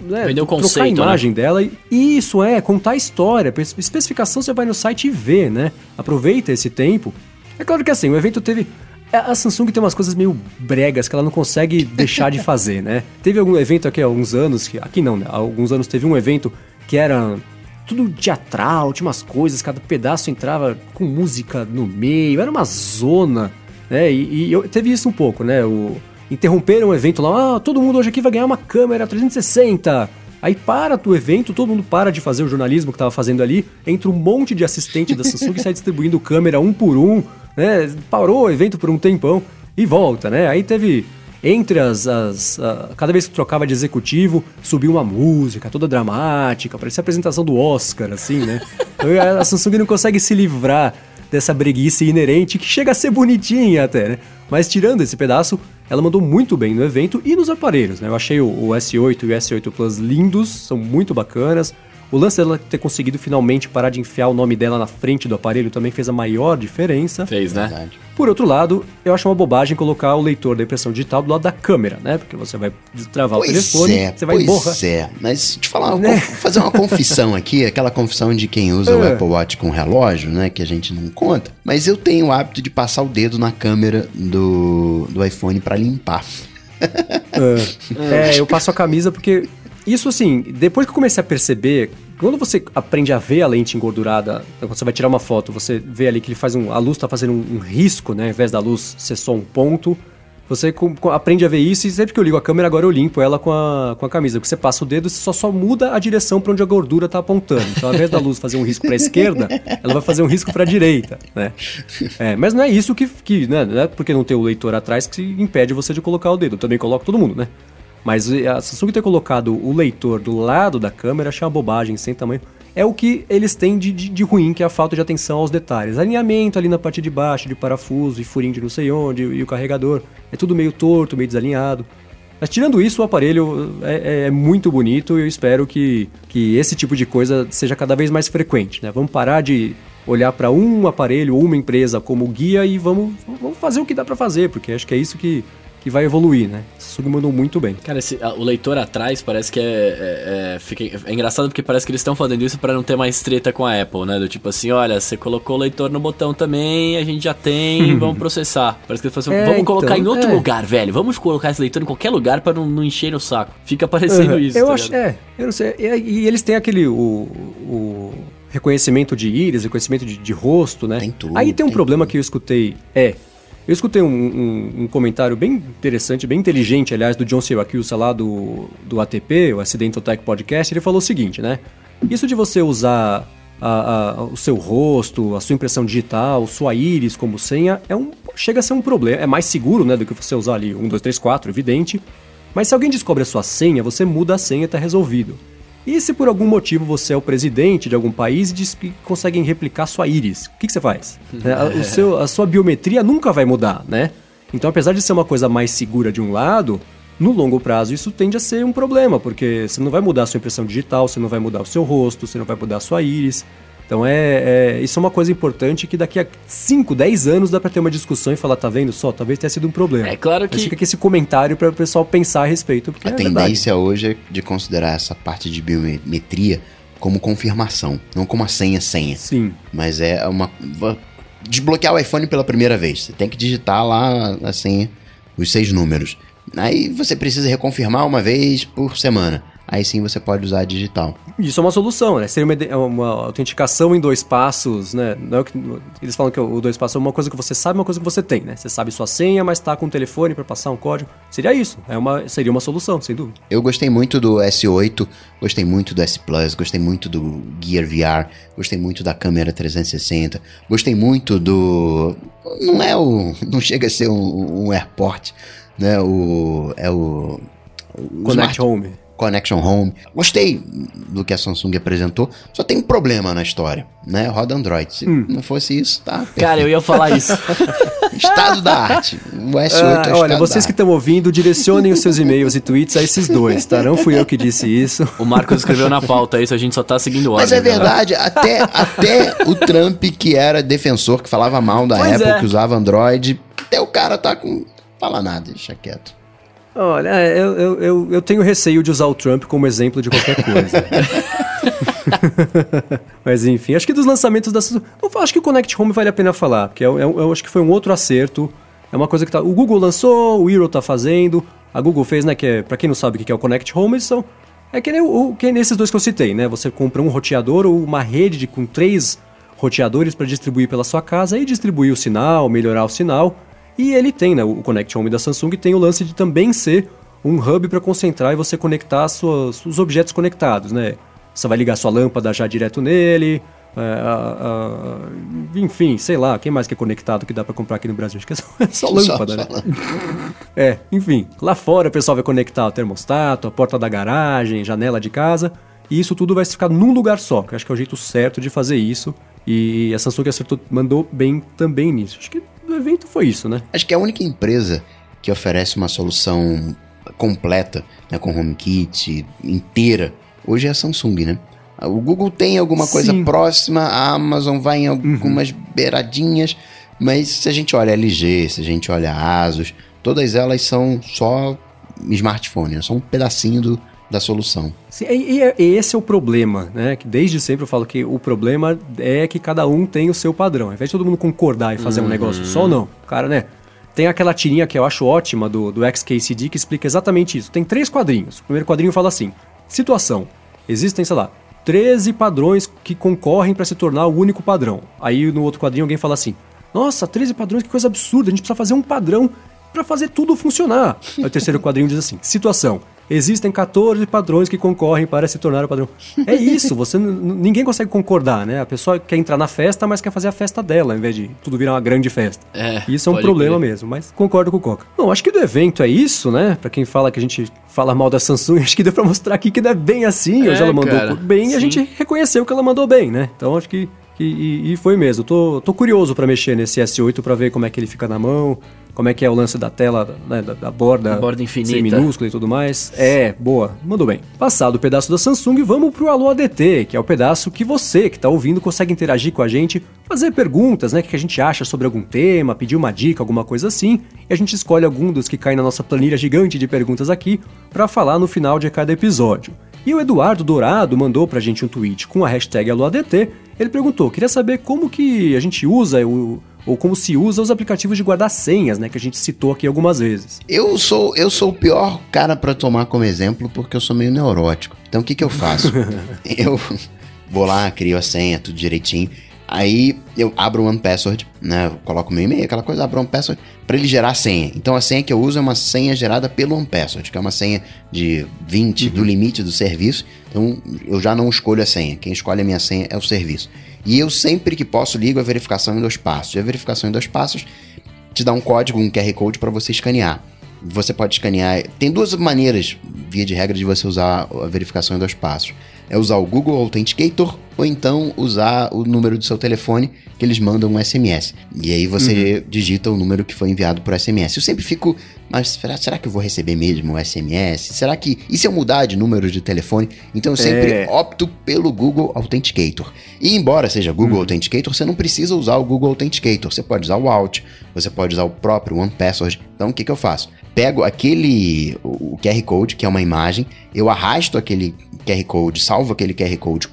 Né, Vender o conceito. Trocar a né? imagem né? dela. E isso é, contar a história. Especificação você vai no site e vê, né? Aproveita esse tempo. É claro que assim, o evento teve. A Samsung tem umas coisas meio bregas que ela não consegue deixar de fazer, né? Teve algum evento aqui há alguns anos, que, aqui não, né? Há alguns anos teve um evento que era tudo teatral, tinha umas coisas, cada pedaço entrava com música no meio, era uma zona, né? E, e eu, teve isso um pouco, né? O, interromperam o evento lá, ah, todo mundo hoje aqui vai ganhar uma câmera 360. Aí para o evento, todo mundo para de fazer o jornalismo que estava fazendo ali, entra um monte de assistente da Samsung e sai distribuindo câmera um por um, né? Parou o evento por um tempão e volta, né? Aí teve entre as, as a, cada vez que trocava de executivo, subiu uma música toda dramática, parecia a apresentação do Oscar, assim, né? Então a Samsung não consegue se livrar dessa breguice inerente que chega a ser bonitinha até, né? Mas tirando esse pedaço, ela mandou muito bem no evento e nos aparelhos, né? Eu achei o, o S8 e o S8 Plus lindos, são muito bacanas. O lance dela ter conseguido finalmente parar de enfiar o nome dela na frente do aparelho também fez a maior diferença. Fez, né? Verdade. Por outro lado, eu acho uma bobagem colocar o leitor da impressão digital do lado da câmera, né? Porque você vai destravar pois o telefone, é, você vai pois borrar. é, mas te falar, né? fazer uma confissão aqui, aquela confissão de quem usa é. o Apple Watch com relógio, né? Que a gente não conta. Mas eu tenho o hábito de passar o dedo na câmera do, do iPhone para limpar. É. é, eu passo a camisa porque isso assim, depois que eu comecei a perceber quando você aprende a ver a lente engordurada, quando você vai tirar uma foto, você vê ali que ele faz um. A luz está fazendo um, um, risco, né? Ao invés da luz ser só um ponto. Você com, com, aprende a ver isso e sempre que eu ligo a câmera, agora eu limpo ela com a, com a camisa. Porque você passa o dedo e só, só muda a direção para onde a gordura está apontando. Então, ao invés da luz fazer um risco para a esquerda, ela vai fazer um risco para a direita, né? É, mas não é isso que, que né? Não é porque não tem o leitor atrás que impede você de colocar o dedo. Eu também coloco todo mundo, né? Mas a Samsung ter colocado o leitor do lado da câmera, achei uma bobagem, sem tamanho. É o que eles têm de, de, de, ruim, que é a falta de atenção aos detalhes. Alinhamento ali na parte de baixo, de parafuso e furinho de não sei onde, e o carregador. É tudo meio torto, meio desalinhado. Mas tirando isso, o aparelho é, é, é muito bonito e eu espero que, que esse tipo de coisa seja cada vez mais frequente. Né? Vamos parar de olhar para um aparelho ou uma empresa como guia e vamos, vamos fazer o que dá para fazer, porque acho que é isso que, que vai evoluir, né? Samsung mandou muito bem. Cara, esse, a, o leitor atrás parece que é, é, é, fica, é engraçado porque parece que eles estão fazendo isso para não ter mais treta com a Apple, né? Do tipo assim, olha, você colocou o leitor no botão também, a gente já tem, vamos processar. Parece que eles falam assim, é, vamos então, colocar em outro é. lugar, velho. Vamos colocar esse leitor em qualquer lugar para não, não encher o saco. Fica parecendo uhum. isso. Eu tá acho, é, eu não sei. E, e, eles têm aquele o, o reconhecimento de íris, reconhecimento de, de rosto, né? Tem tudo, Aí tem um tem problema tudo. que eu escutei, é eu escutei um, um, um, comentário bem interessante, bem inteligente, aliás, do John Syracuse lá do, do ATP, o Accidental Tech Podcast. Ele falou o seguinte, né? Isso de você usar a, a, o seu rosto, a sua impressão digital, sua íris como senha, é um, chega a ser um problema. É mais seguro né, do que você usar ali 1, 2, 3, 4, evidente. Mas se alguém descobre a sua senha, você muda a senha e está resolvido. E se por algum motivo você é o presidente de algum país e diz que conseguem replicar sua íris, o que, que você faz? É, a, seu, a sua biometria nunca vai mudar, né? Então, apesar de ser uma coisa mais segura de um lado, no longo prazo isso tende a ser um problema, porque você não vai mudar a sua impressão digital, você não vai mudar o seu rosto, você não vai mudar a sua íris. Então é, é, isso é uma coisa importante que daqui a 5, 10 anos dá para ter uma discussão e falar, tá vendo só, talvez tenha sido um problema. É claro que. Mas fica aqui esse comentário para o pessoal pensar a respeito. Porque a é tendência verdade. hoje é de considerar essa parte de biometria como confirmação, não como a senha senha. Sim. Mas é uma desbloquear o iPhone pela primeira vez. Você tem que digitar lá a senha, os seis números. Aí você precisa reconfirmar uma vez por semana aí sim você pode usar digital. Isso é uma solução, né? Seria uma, é uma autenticação em dois passos, né? Não é que, eles falam que o dois passos é uma coisa que você sabe, uma coisa que você tem, né? Você sabe sua senha, mas está com o telefone para passar um código. Seria isso. É uma, seria uma solução, sem dúvida. Eu gostei muito do S8, gostei muito do S Plus, gostei muito do Gear VR, gostei muito da câmera 360, gostei muito do. Não é o. Não chega a ser um, um AirPort, né? O. É o. o Connect Smart... Home. Connection Home. Gostei do que a Samsung apresentou, só tem um problema na história, né? Roda Android. Se hum. não fosse isso, tá? Perfeito. Cara, eu ia falar isso. estado da arte. O S8 ah, é Olha, vocês que estão ouvindo, direcionem os seus e-mails e tweets a esses dois, tá? Não fui eu que disse isso. O Marcos escreveu na pauta isso, a gente só tá seguindo ordem. Mas é verdade, até, até o Trump, que era defensor, que falava mal da pois Apple, é. que usava Android, até o cara tá com... Fala nada, deixa quieto. Olha, é, eu, eu, eu, eu tenho receio de usar o Trump como exemplo de qualquer coisa. Mas enfim, acho que dos lançamentos da acho que o Connect Home vale a pena falar, porque eu, eu, eu, acho que foi um outro acerto. É uma coisa que tá. O Google lançou, o Hero tá fazendo, a Google fez, né? Que é, pra quem não sabe o que é o Connect Home, são. É que nem, o, que nem esses dois que eu citei, né? Você compra um roteador ou uma rede de, com três roteadores para distribuir pela sua casa e distribuir o sinal, melhorar o sinal. E ele tem, né, o Connect Home da Samsung tem o lance de também ser um hub para concentrar e você conectar suas, os objetos conectados, né? Você vai ligar sua lâmpada já direto nele, é, a, a, enfim, sei lá, quem mais que é conectado que dá para comprar aqui no Brasil? Acho que é só, é só lâmpada, só, né? Só é, enfim, lá fora o pessoal vai conectar o termostato, a porta da garagem, janela de casa, e isso tudo vai ficar num lugar só, que eu acho que é o jeito certo de fazer isso. E a Samsung acertou, mandou bem também nisso. Acho que do evento foi isso, né? Acho que é a única empresa que oferece uma solução completa, né, com HomeKit inteira, hoje é a Samsung, né? O Google tem alguma coisa Sim. próxima, a Amazon vai em algumas uhum. beiradinhas, mas se a gente olha LG, se a gente olha Asus, todas elas são só smartphone, né? são um pedacinho do, da solução. Sim, e, e, esse é o problema, né? Que desde sempre eu falo que o problema é que cada um tem o seu padrão. Ao invés de todo mundo concordar e fazer uhum. um negócio só, não. O cara, né? Tem aquela tirinha que eu acho ótima do, do XKCD que explica exatamente isso. Tem três quadrinhos. O primeiro quadrinho fala assim: situação. Existem, sei lá, 13 padrões que concorrem para se tornar o único padrão. Aí no outro quadrinho alguém fala assim: Nossa, 13 padrões, que coisa absurda, a gente precisa fazer um padrão para fazer tudo funcionar. Aí o terceiro quadrinho diz assim: Situação. Existem 14 padrões que concorrem para se tornar o padrão. É isso, você ninguém consegue concordar, né? A pessoa quer entrar na festa, mas quer fazer a festa dela, ao invés de tudo virar uma grande festa. É, isso é um problema crer. mesmo, mas concordo com o Coca. Bom, acho que do evento é isso, né? Para quem fala que a gente fala mal da Samsung, acho que deu para mostrar aqui que não é bem assim. É, Hoje ela mandou cara, bem sim. e a gente reconheceu que ela mandou bem, né? Então acho que e, e, foi mesmo. Tô, tô curioso para mexer nesse S8 para ver como é que ele fica na mão, como é que é o lance da tela, né, da, da, borda, a borda infinita. minúscula e tudo mais. É, boa, mandou bem. Passado o pedaço da Samsung, vamos pro Alô ADT, que é o pedaço que você que tá ouvindo consegue interagir com a gente, fazer perguntas, né, que a gente acha sobre algum tema, pedir uma dica, alguma coisa assim, e a gente escolhe algum dos que caem na nossa planilha gigante de perguntas aqui para falar no final de cada episódio. E o Eduardo Dourado mandou pra gente um tweet com a hashtag AloADT. Ele perguntou, queria saber como que a gente usa o, ou como se usa os aplicativos de guardar senhas, né, que a gente citou aqui algumas vezes. Eu sou eu sou o pior cara para tomar como exemplo porque eu sou meio neurótico. Então o que que eu faço? eu vou lá, crio a senha, tudo direitinho. Aí eu abro o OnePassword, né? Coloco meu e-mail, aquela coisa, abro o OnePassword para ele gerar a senha. Então a senha que eu uso é uma senha gerada pelo OnePassword, que é uma senha de 20 uhum. do limite do serviço. Então eu já não escolho a senha. Quem escolhe a minha senha é o serviço. E eu sempre que posso ligo a verificação em dois passos. E a verificação em dois passos te dá um código, um QR Code para você escanear. Você pode escanear. Tem duas maneiras, via de regra, de você usar a verificação em dois passos. é usar o Google Authenticator ou então usar o número do seu telefone que eles mandam um SMS. E aí você uhum. digita o número que foi enviado por SMS. Eu sempre fico, mas será, será que eu vou receber mesmo o SMS? Será que. E se eu mudar de número de telefone? Então eu sempre é. opto pelo Google Authenticator. E embora seja Google uhum. Authenticator, você não precisa usar o Google Authenticator. Você pode usar o Alt, você pode usar o próprio OnePassword. Então o que, que eu faço? Pego aquele o QR Code, que é uma imagem, eu arrasto aquele QR Code, salvo aquele QR Code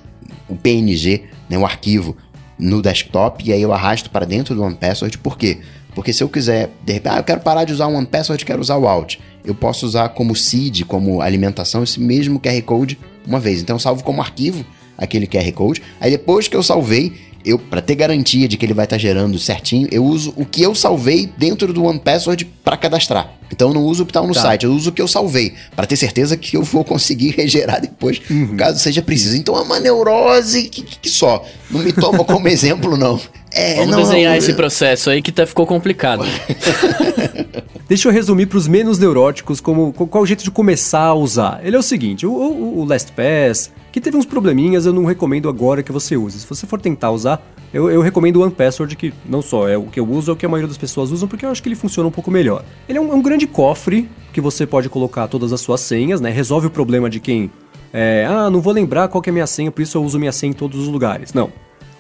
o PNG, né, o arquivo, no desktop e aí eu arrasto para dentro do OnePassword. Por quê? Porque se eu quiser, de repente, ah, eu quero parar de usar o OnePassword, quero usar o Alt. Eu posso usar como seed, como alimentação, esse mesmo QR Code uma vez. Então eu salvo como arquivo aquele QR Code. Aí depois que eu salvei, eu para ter garantia de que ele vai estar tá gerando certinho, eu uso o que eu salvei dentro do OnePassword para cadastrar. Então eu não uso o que está no tá. site, eu uso o que eu salvei, para ter certeza que eu vou conseguir regerar depois, uhum. caso seja preciso. Então é uma neurose que, que só. Não me toma como exemplo, não. É, Vamos não, desenhar não, esse eu... processo aí que tá, ficou complicado. Deixa eu resumir para os menos neuróticos como qual o jeito de começar a usar. Ele é o seguinte: o, o, o LastPass, que teve uns probleminhas, eu não recomendo agora que você use. Se você for tentar usar, eu, eu recomendo o OnePassword, que não só é o que eu uso, é o que a maioria das pessoas usam, porque eu acho que ele funciona um pouco melhor. Ele é um, é um grande cofre que você pode colocar todas as suas senhas, né? Resolve o problema de quem. É, ah, não vou lembrar qual é a minha senha, por isso eu uso minha senha em todos os lugares. Não.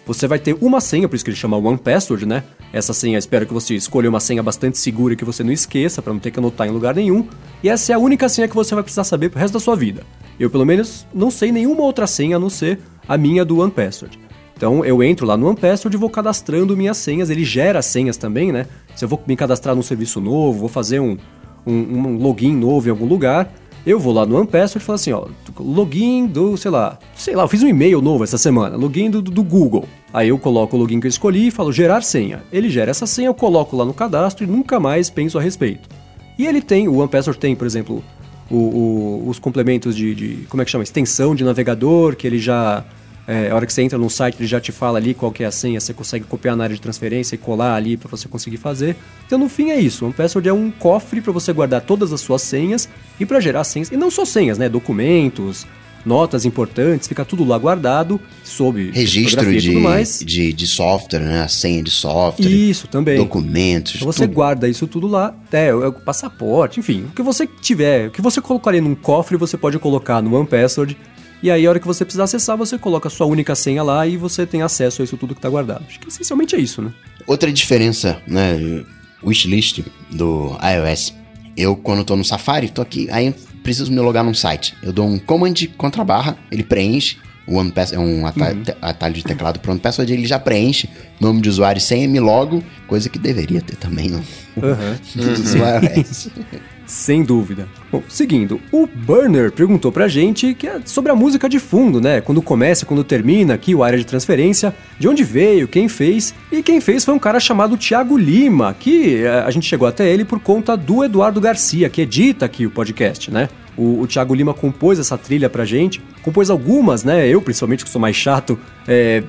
Você vai ter uma senha, por isso que ele chama One Password, né? Essa senha, espero que você escolha uma senha bastante segura que você não esqueça, para não ter que anotar em lugar nenhum. E essa é a única senha que você vai precisar saber pro resto da sua vida. Eu, pelo menos, não sei nenhuma outra senha a não ser a minha do One Password. Então eu entro lá no OnePassword e vou cadastrando minhas senhas, ele gera senhas também, né? Se eu vou me cadastrar num serviço novo, vou fazer um, um, um login novo em algum lugar, eu vou lá no OnePassword e falo assim, ó, login do, sei lá, sei lá, eu fiz um e-mail novo essa semana, login do, do Google. Aí eu coloco o login que eu escolhi e falo gerar senha. Ele gera essa senha, eu coloco lá no cadastro e nunca mais penso a respeito. E ele tem, o OnePassword tem, por exemplo, o, o, os complementos de, de, como é que chama, extensão de navegador, que ele já é, a hora que você entra no site, ele já te fala ali qual que é a senha, você consegue copiar na área de transferência e colar ali para você conseguir fazer. Então, no fim, é isso. Um password é um cofre para você guardar todas as suas senhas e para gerar senhas. E não só senhas, né? Documentos, notas importantes, fica tudo lá guardado, sob registro de, de, de, software, né? A senha de software. Isso também. Documentos. Então você tudo. guarda isso tudo lá, até o passaporte, enfim, o que você tiver, o que você colocaria num cofre, você pode colocar no One Password e aí, a hora que você precisar acessar, você coloca a sua única senha lá e você tem acesso a isso tudo que está guardado. Acho que essencialmente é isso, né? Outra diferença, né? Wishlist do iOS. Eu, quando estou no Safari, estou aqui, aí preciso me logar num site. Eu dou um command contra barra, ele preenche. O OnePass é um atalho, uhum. atalho de teclado para o OnePassword, ele já preenche nome de usuário e senha, me logo, coisa que deveria ter também no, uhum. no iOS. Sem dúvida. Bom, seguindo, o Burner perguntou pra gente que é sobre a música de fundo, né? Quando começa, quando termina aqui o área de transferência, de onde veio, quem fez. E quem fez foi um cara chamado Thiago Lima, que eh, a gente chegou até ele por conta do Eduardo Garcia, que edita aqui o podcast, né? O, o Thiago Lima compôs essa trilha pra gente, compôs algumas, né? Eu, principalmente, que sou mais chato, é,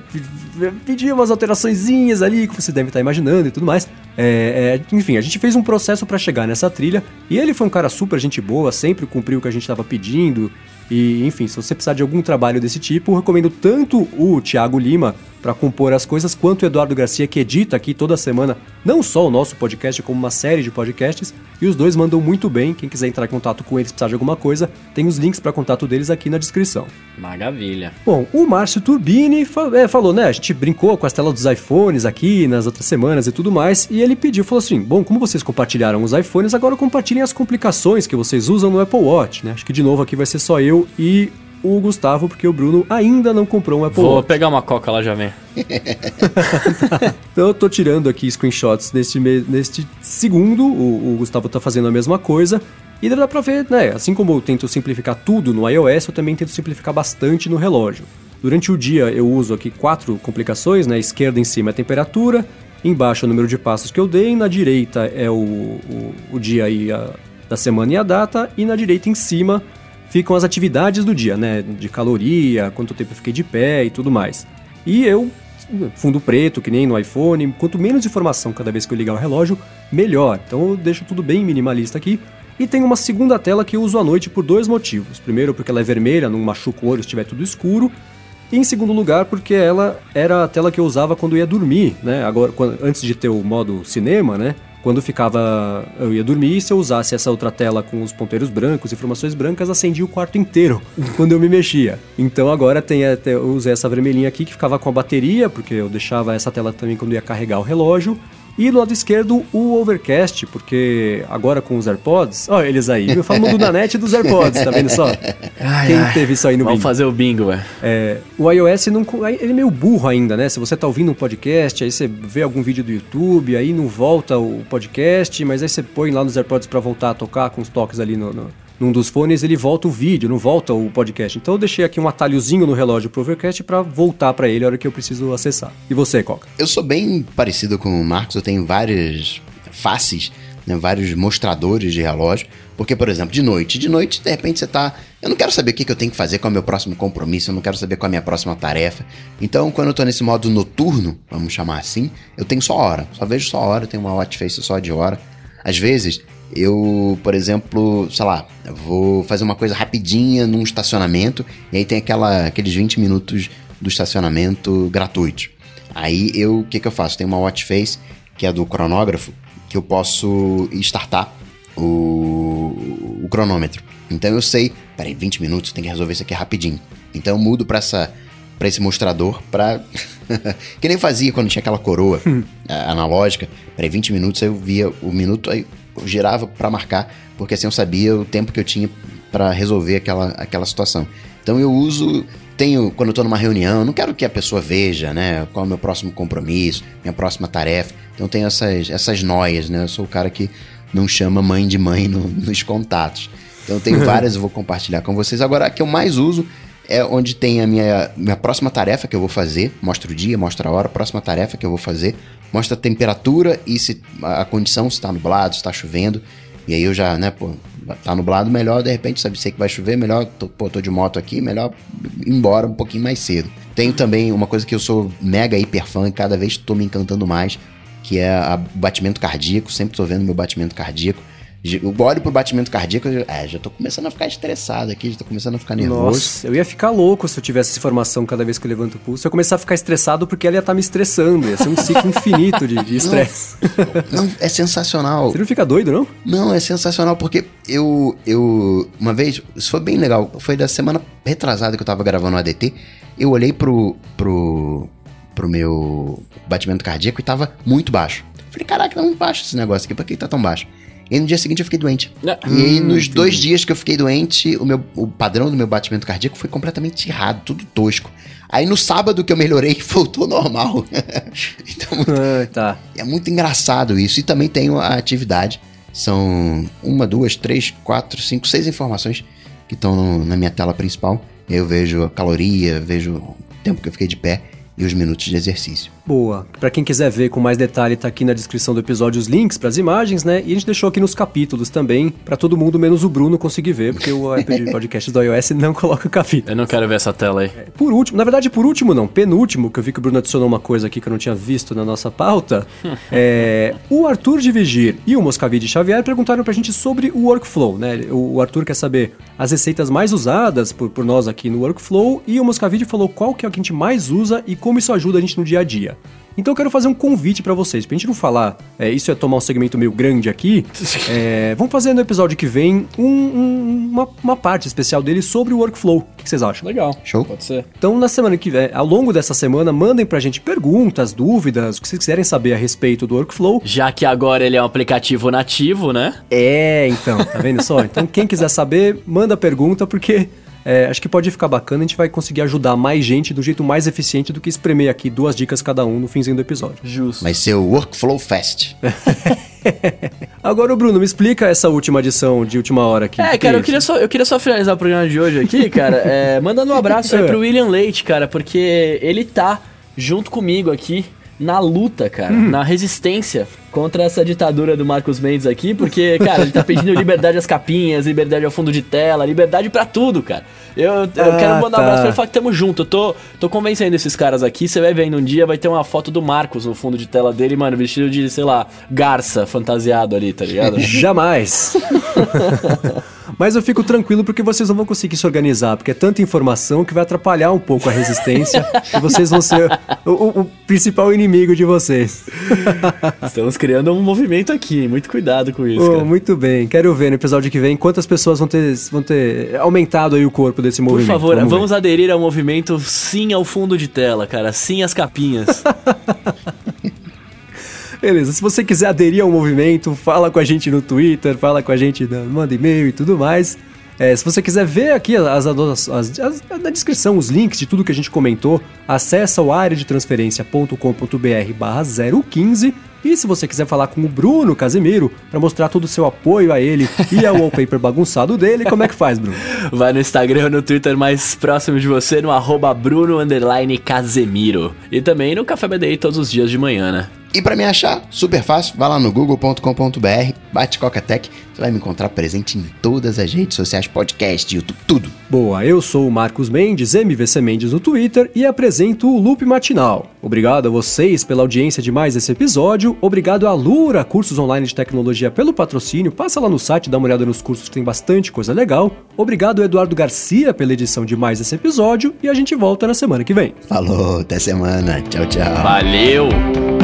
pedi umas alteraçõezinhas ali, que você deve estar imaginando e tudo mais. É, é, enfim, a gente fez um processo para chegar nessa trilha e ele foi um cara super gente boa, sempre cumpriu o que a gente estava pedindo. E, enfim, se você precisar de algum trabalho desse tipo, recomendo tanto o Thiago Lima para compor as coisas, quanto o Eduardo Garcia, que edita aqui toda semana, não só o nosso podcast, como uma série de podcasts, e os dois mandam muito bem. Quem quiser entrar em contato com eles, precisar de alguma coisa, tem os links para contato deles aqui na descrição. Maravilha. Bom, o Márcio Turbini é, falou, né? A gente brincou com as telas dos iPhones aqui nas outras semanas e tudo mais, e ele pediu, falou assim: bom, como vocês compartilharam os iPhones, agora compartilhem as complicações que vocês usam no Apple Watch, né? Acho que de novo aqui vai ser só eu e o Gustavo, porque o Bruno ainda não comprou um Apple Vou Watch. pegar uma coca lá já vem. então eu tô tirando aqui screenshots neste, neste segundo, o, o Gustavo tá fazendo a mesma coisa. E dá pra ver, né? Assim como eu tento simplificar tudo no iOS, eu também tento simplificar bastante no relógio. Durante o dia eu uso aqui quatro complicações, né? Esquerda em cima é a temperatura, embaixo é o número de passos que eu dei, na direita é o, o, o dia e a, da semana e a data, e na direita em cima ficam as atividades do dia, né? De caloria, quanto tempo eu fiquei de pé e tudo mais. E eu, fundo preto, que nem no iPhone, quanto menos informação cada vez que eu ligar o relógio, melhor. Então eu deixo tudo bem minimalista aqui. E tem uma segunda tela que eu uso à noite por dois motivos. Primeiro, porque ela é vermelha, não machuca o olho se estiver tudo escuro. E em segundo lugar, porque ela era a tela que eu usava quando ia dormir, né? Agora, quando, antes de ter o modo cinema, né? Quando ficava. Eu ia dormir, se eu usasse essa outra tela com os ponteiros brancos, informações brancas, acendia o quarto inteiro quando eu me mexia. Então agora tem até, eu usei essa vermelhinha aqui que ficava com a bateria, porque eu deixava essa tela também quando ia carregar o relógio. E do lado esquerdo, o Overcast, porque agora com os AirPods. Ó, eles aí, eu falo do Nanete e dos AirPods, tá vendo só? Ai, Quem ai. teve isso aí no Vamos bingo? fazer o bingo, ué. É, o iOS não, ele é meio burro ainda, né? Se você tá ouvindo um podcast, aí você vê algum vídeo do YouTube, aí não volta o podcast, mas aí você põe lá nos AirPods pra voltar a tocar com os toques ali no, no- num dos fones, ele volta o vídeo, não volta o podcast. Então eu deixei aqui um atalhozinho no relógio pro Overcast pra voltar pra ele a hora que eu preciso acessar. E você, Coca? Eu sou bem parecido com o Marcos, eu tenho várias faces, né, vários mostradores de relógio. Porque, por exemplo, de noite, de noite, de repente você tá. Eu não quero saber o que, que eu tenho que fazer, qual é o meu próximo compromisso, eu não quero saber qual é a minha próxima tarefa. Então, quando eu tô nesse modo noturno, vamos chamar assim, eu tenho só hora. Só vejo só hora, tenho uma watch face só de hora. Às vezes, eu, por exemplo, sei lá, vou fazer uma coisa rapidinha num estacionamento, e aí tem aquela, aqueles 20 minutos do estacionamento gratuitos. Aí eu, o que, que eu faço? Tem uma watch face que é do cronógrafo que eu posso startar o, o cronômetro. Então eu sei, peraí, 20 minutos, tem que resolver isso aqui rapidinho. Então eu mudo pra essa para esse mostrador pra que nem fazia quando tinha aquela coroa a- analógica. Peraí, 20 minutos eu via o minuto aí girava pra marcar, porque assim eu sabia o tempo que eu tinha pra resolver aquela, aquela situação. Então eu uso tenho, quando eu tô numa reunião, eu não quero que a pessoa veja, né, qual é o meu próximo compromisso, minha próxima tarefa. Então tenho essas, essas noias, né? Eu sou o cara que não chama mãe de mãe no- nos contatos. Então eu tenho várias, eu vou compartilhar com vocês. Agora, a que eu mais uso é onde tem a minha, minha próxima tarefa que eu vou fazer. Mostra o dia, mostra a hora, próxima tarefa que eu vou fazer. Mostra a temperatura e se a condição, se tá nublado, se tá chovendo. E aí eu já, né, pô, tá nublado, melhor, de repente, sabe, sei que vai chover, melhor, tô, pô, tô de moto aqui, melhor ir embora um pouquinho mais cedo. Tenho também uma coisa que eu sou mega hiper fã e cada vez tô me encantando mais, que é o batimento cardíaco, sempre tô vendo meu batimento cardíaco. Eu olho pro batimento cardíaco, eu, é, já tô começando a ficar estressado aqui, já tô começando a ficar nervoso. Nossa, eu ia ficar louco se eu tivesse essa informação cada vez que eu levanto o pulso. Eu ia começar a ficar estressado porque ela ia estar me estressando. Ia ser um ciclo infinito de estresse. Não, é sensacional. Você não fica doido, não? Não, é sensacional porque eu, eu. Uma vez, isso foi bem legal. Foi da semana retrasada que eu tava gravando o ADT. Eu olhei pro. pro. pro meu batimento cardíaco e tava muito baixo. Falei, caraca, tá muito baixo esse negócio aqui, por que tá tão baixo? E no dia seguinte eu fiquei doente. Ah, E aí, nos dois dias que eu fiquei doente, o, meu, o padrão do meu batimento cardíaco foi completamente errado, tudo tosco. Aí no sábado que eu melhorei, voltou normal. então, Ah, tá. é muito engraçado isso. E também tenho a atividade. São uma, duas, três, quatro, cinco, seis informações que estão na minha tela principal. E aí eu vejo a caloria, vejo o tempo que eu fiquei de pé e os minutos de exercício. Boa. Pra quem quiser ver com mais detalhe, tá aqui na descrição do episódio os links pras imagens, né? E a gente deixou aqui nos capítulos também, pra todo mundo, menos o Bruno, conseguir ver, porque o app de podcasts do iOS não coloca o capítulo. Eu não quero ver essa tela aí. Por último, na verdade, por último não, penúltimo, que eu vi que o Bruno adicionou uma coisa aqui que eu não tinha visto na nossa pauta. é, o Arthur de Vigir e o Moscavide Xavier perguntaram pra gente sobre o workflow, né? O, Arthur quer saber as receitas mais usadas por, por nós aqui no workflow e o Moscavide falou qual que é o que a gente mais usa e como isso ajuda a gente no dia a dia. Então eu quero fazer um convite pra vocês, pra gente não falar, é, isso é tomar um segmento meio grande aqui, é, vamos fazer no episódio que vem um- um- uma, uma parte especial dele sobre o workflow. O que que vocês acham? Legal. Show? Pode ser. Então, na semana que vem, ao longo dessa semana, mandem pra gente perguntas, dúvidas, o que vocês quiserem saber a respeito do workflow. Já que agora ele é um aplicativo nativo, né? É, então, tá vendo só? Então, quem quiser saber, manda pergunta, porque é, acho que pode ficar bacana, a gente vai conseguir ajudar mais gente do jeito mais eficiente do que espremer aqui duas dicas cada um no finzinho do episódio. Justo. Vai ser o Workflow Fest. Agora, o Bruno, me explica essa última edição de última hora aqui. É, cara, eu isso? queria, só, eu queria só finalizar o programa de hoje aqui, cara, é, mandando um abraço aí É. pro William Leite, cara, porque ele tá junto comigo aqui na luta, cara, na resistência contra essa ditadura do Marcos Mendes aqui, porque, cara, ele tá pedindo liberdade às capinhas, liberdade ao fundo de tela, liberdade para tudo, cara. Eu, eu ah, quero mandar tá. um abraço pra ele falar que tamo junto. Eu tô, tô convencendo esses caras aqui. Você vai vendo um dia, vai ter uma foto do Marcos no fundo de tela dele, mano, vestido de, sei lá, garça fantasiado ali, tá ligado? Jamais! Mas eu fico tranquilo porque vocês não vão conseguir se organizar, porque é tanta informação que vai atrapalhar um pouco a resistência e vocês vão ser o, o, o principal inimigo de vocês. Estamos criando um movimento aqui, muito cuidado com isso. Oh, muito bem, quero ver no episódio que vem quantas pessoas vão ter, vão ter aumentado aí o corpo desse movimento. Por favor, vamos, vamos aderir ao movimento sim ao fundo de tela, cara, sim às capinhas. Beleza, se você quiser aderir ao movimento, fala com a gente no Twitter, fala com a gente, manda e-mail e tudo mais. É, se você quiser ver aqui as, as, as, as, na descrição os links de tudo que a gente comentou, acessa o areadetransferência.com.br barra 015 e se você quiser falar com o Bruno Casemiro para mostrar todo o seu apoio a ele e ao wallpaper bagunçado dele, como é que faz, Bruno? Vai no Instagram ou no Twitter mais próximo de você, no arroba Bruno Casemiro. E também no Café BDI todos os dias de manhã, né? E para me achar, super fácil, vai lá no google.com.br, bate Coca-Tech, você vai me encontrar presente em todas as redes sociais, podcast, YouTube, tudo. Boa, eu sou o Marcos Mendes, MVC Mendes no Twitter e apresento o Loop Matinal. Obrigado a vocês pela audiência de mais esse episódio, obrigado a Lura, cursos online de tecnologia pelo patrocínio, passa lá no site, dá uma olhada nos cursos que tem bastante coisa legal. Obrigado Eduardo Garcia pela edição de mais esse episódio e a gente volta na semana que vem. Falou, até semana, tchau, tchau. Valeu!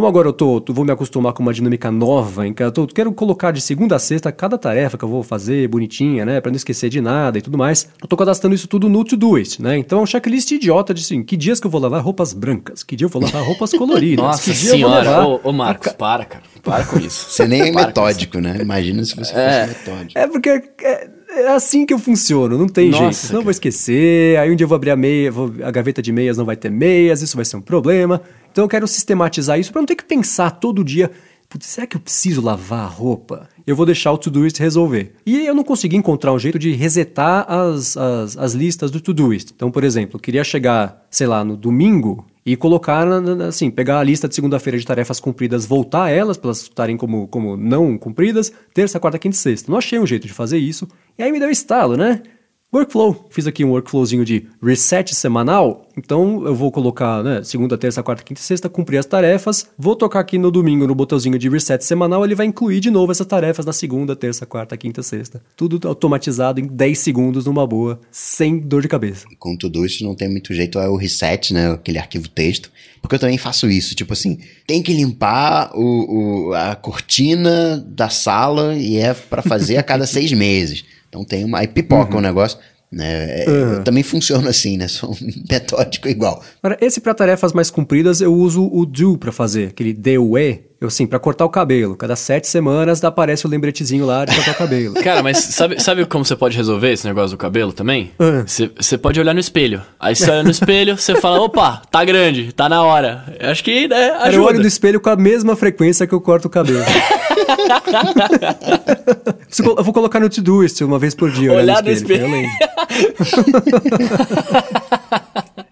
Como agora eu tô, vou me acostumar com uma dinâmica nova, em que eu tô, quero colocar de segunda a sexta cada tarefa que eu vou fazer bonitinha, né, para não esquecer de nada e tudo mais. Eu tô cadastrando isso tudo no Todoist, né? Então é um checklist idiota de assim, que dias que eu vou lavar roupas brancas, que dia eu vou lavar roupas coloridas, Nossa senhora, ô, ô Marcos, para, cara. Para com isso. Você nem é metódico, né? Imagina se você é. fosse metódico. É porque é, é assim que eu funciono, não tem Nossa, jeito. Não vou esquecer, aí um dia eu vou abrir a meia, vou, a gaveta de meias não vai ter meias, isso vai ser um problema. Então eu quero sistematizar isso para não ter que pensar todo dia, será que eu preciso lavar a roupa? Eu vou deixar o Todoist resolver. E eu não consegui encontrar um jeito de resetar as, as, as listas do Todoist. Então, por exemplo, eu queria chegar, sei lá, no domingo e colocar, assim, pegar a lista de segunda-feira de tarefas cumpridas, voltar elas, para elas estarem como, como não cumpridas, terça, quarta, quinta e sexta. Não achei um jeito de fazer isso. E aí me deu estalo, né? Workflow. Fiz aqui um workflowzinho de reset semanal. Então eu vou colocar, né, segunda, terça, quarta, quinta e sexta, cumprir as tarefas. Vou tocar aqui no domingo no botãozinho de reset semanal, ele vai incluir de novo essas tarefas na segunda, terça, quarta, quinta, sexta. Tudo automatizado em 10 segundos numa boa, sem dor de cabeça. Com tudo isso não tem muito jeito, é o reset, né, aquele arquivo texto. Porque eu também faço isso, tipo assim, tem que limpar o, o a cortina da sala e é para fazer a cada seis meses. Então tem uma. Aí pipoca o uhum. um negócio. Né? Uhum. Eu também funciona assim, né? Sou metódico igual. Agora, esse para tarefas mais compridas, eu uso o do para fazer, aquele DUE. Eu assim, para cortar o cabelo. Cada sete semanas aparece o lembretezinho lá de cortar o cabelo. Cara, mas sabe, sabe como você pode resolver esse negócio do cabelo também? Você pode olhar no espelho. Aí você olha no espelho, você fala, opa, tá grande, tá na hora. Eu acho que, né, ajuda. Eu olho no espelho com a mesma frequência que eu corto o cabelo. eu vou colocar no to-do uma vez por dia. Olhar no espelho. No espelho.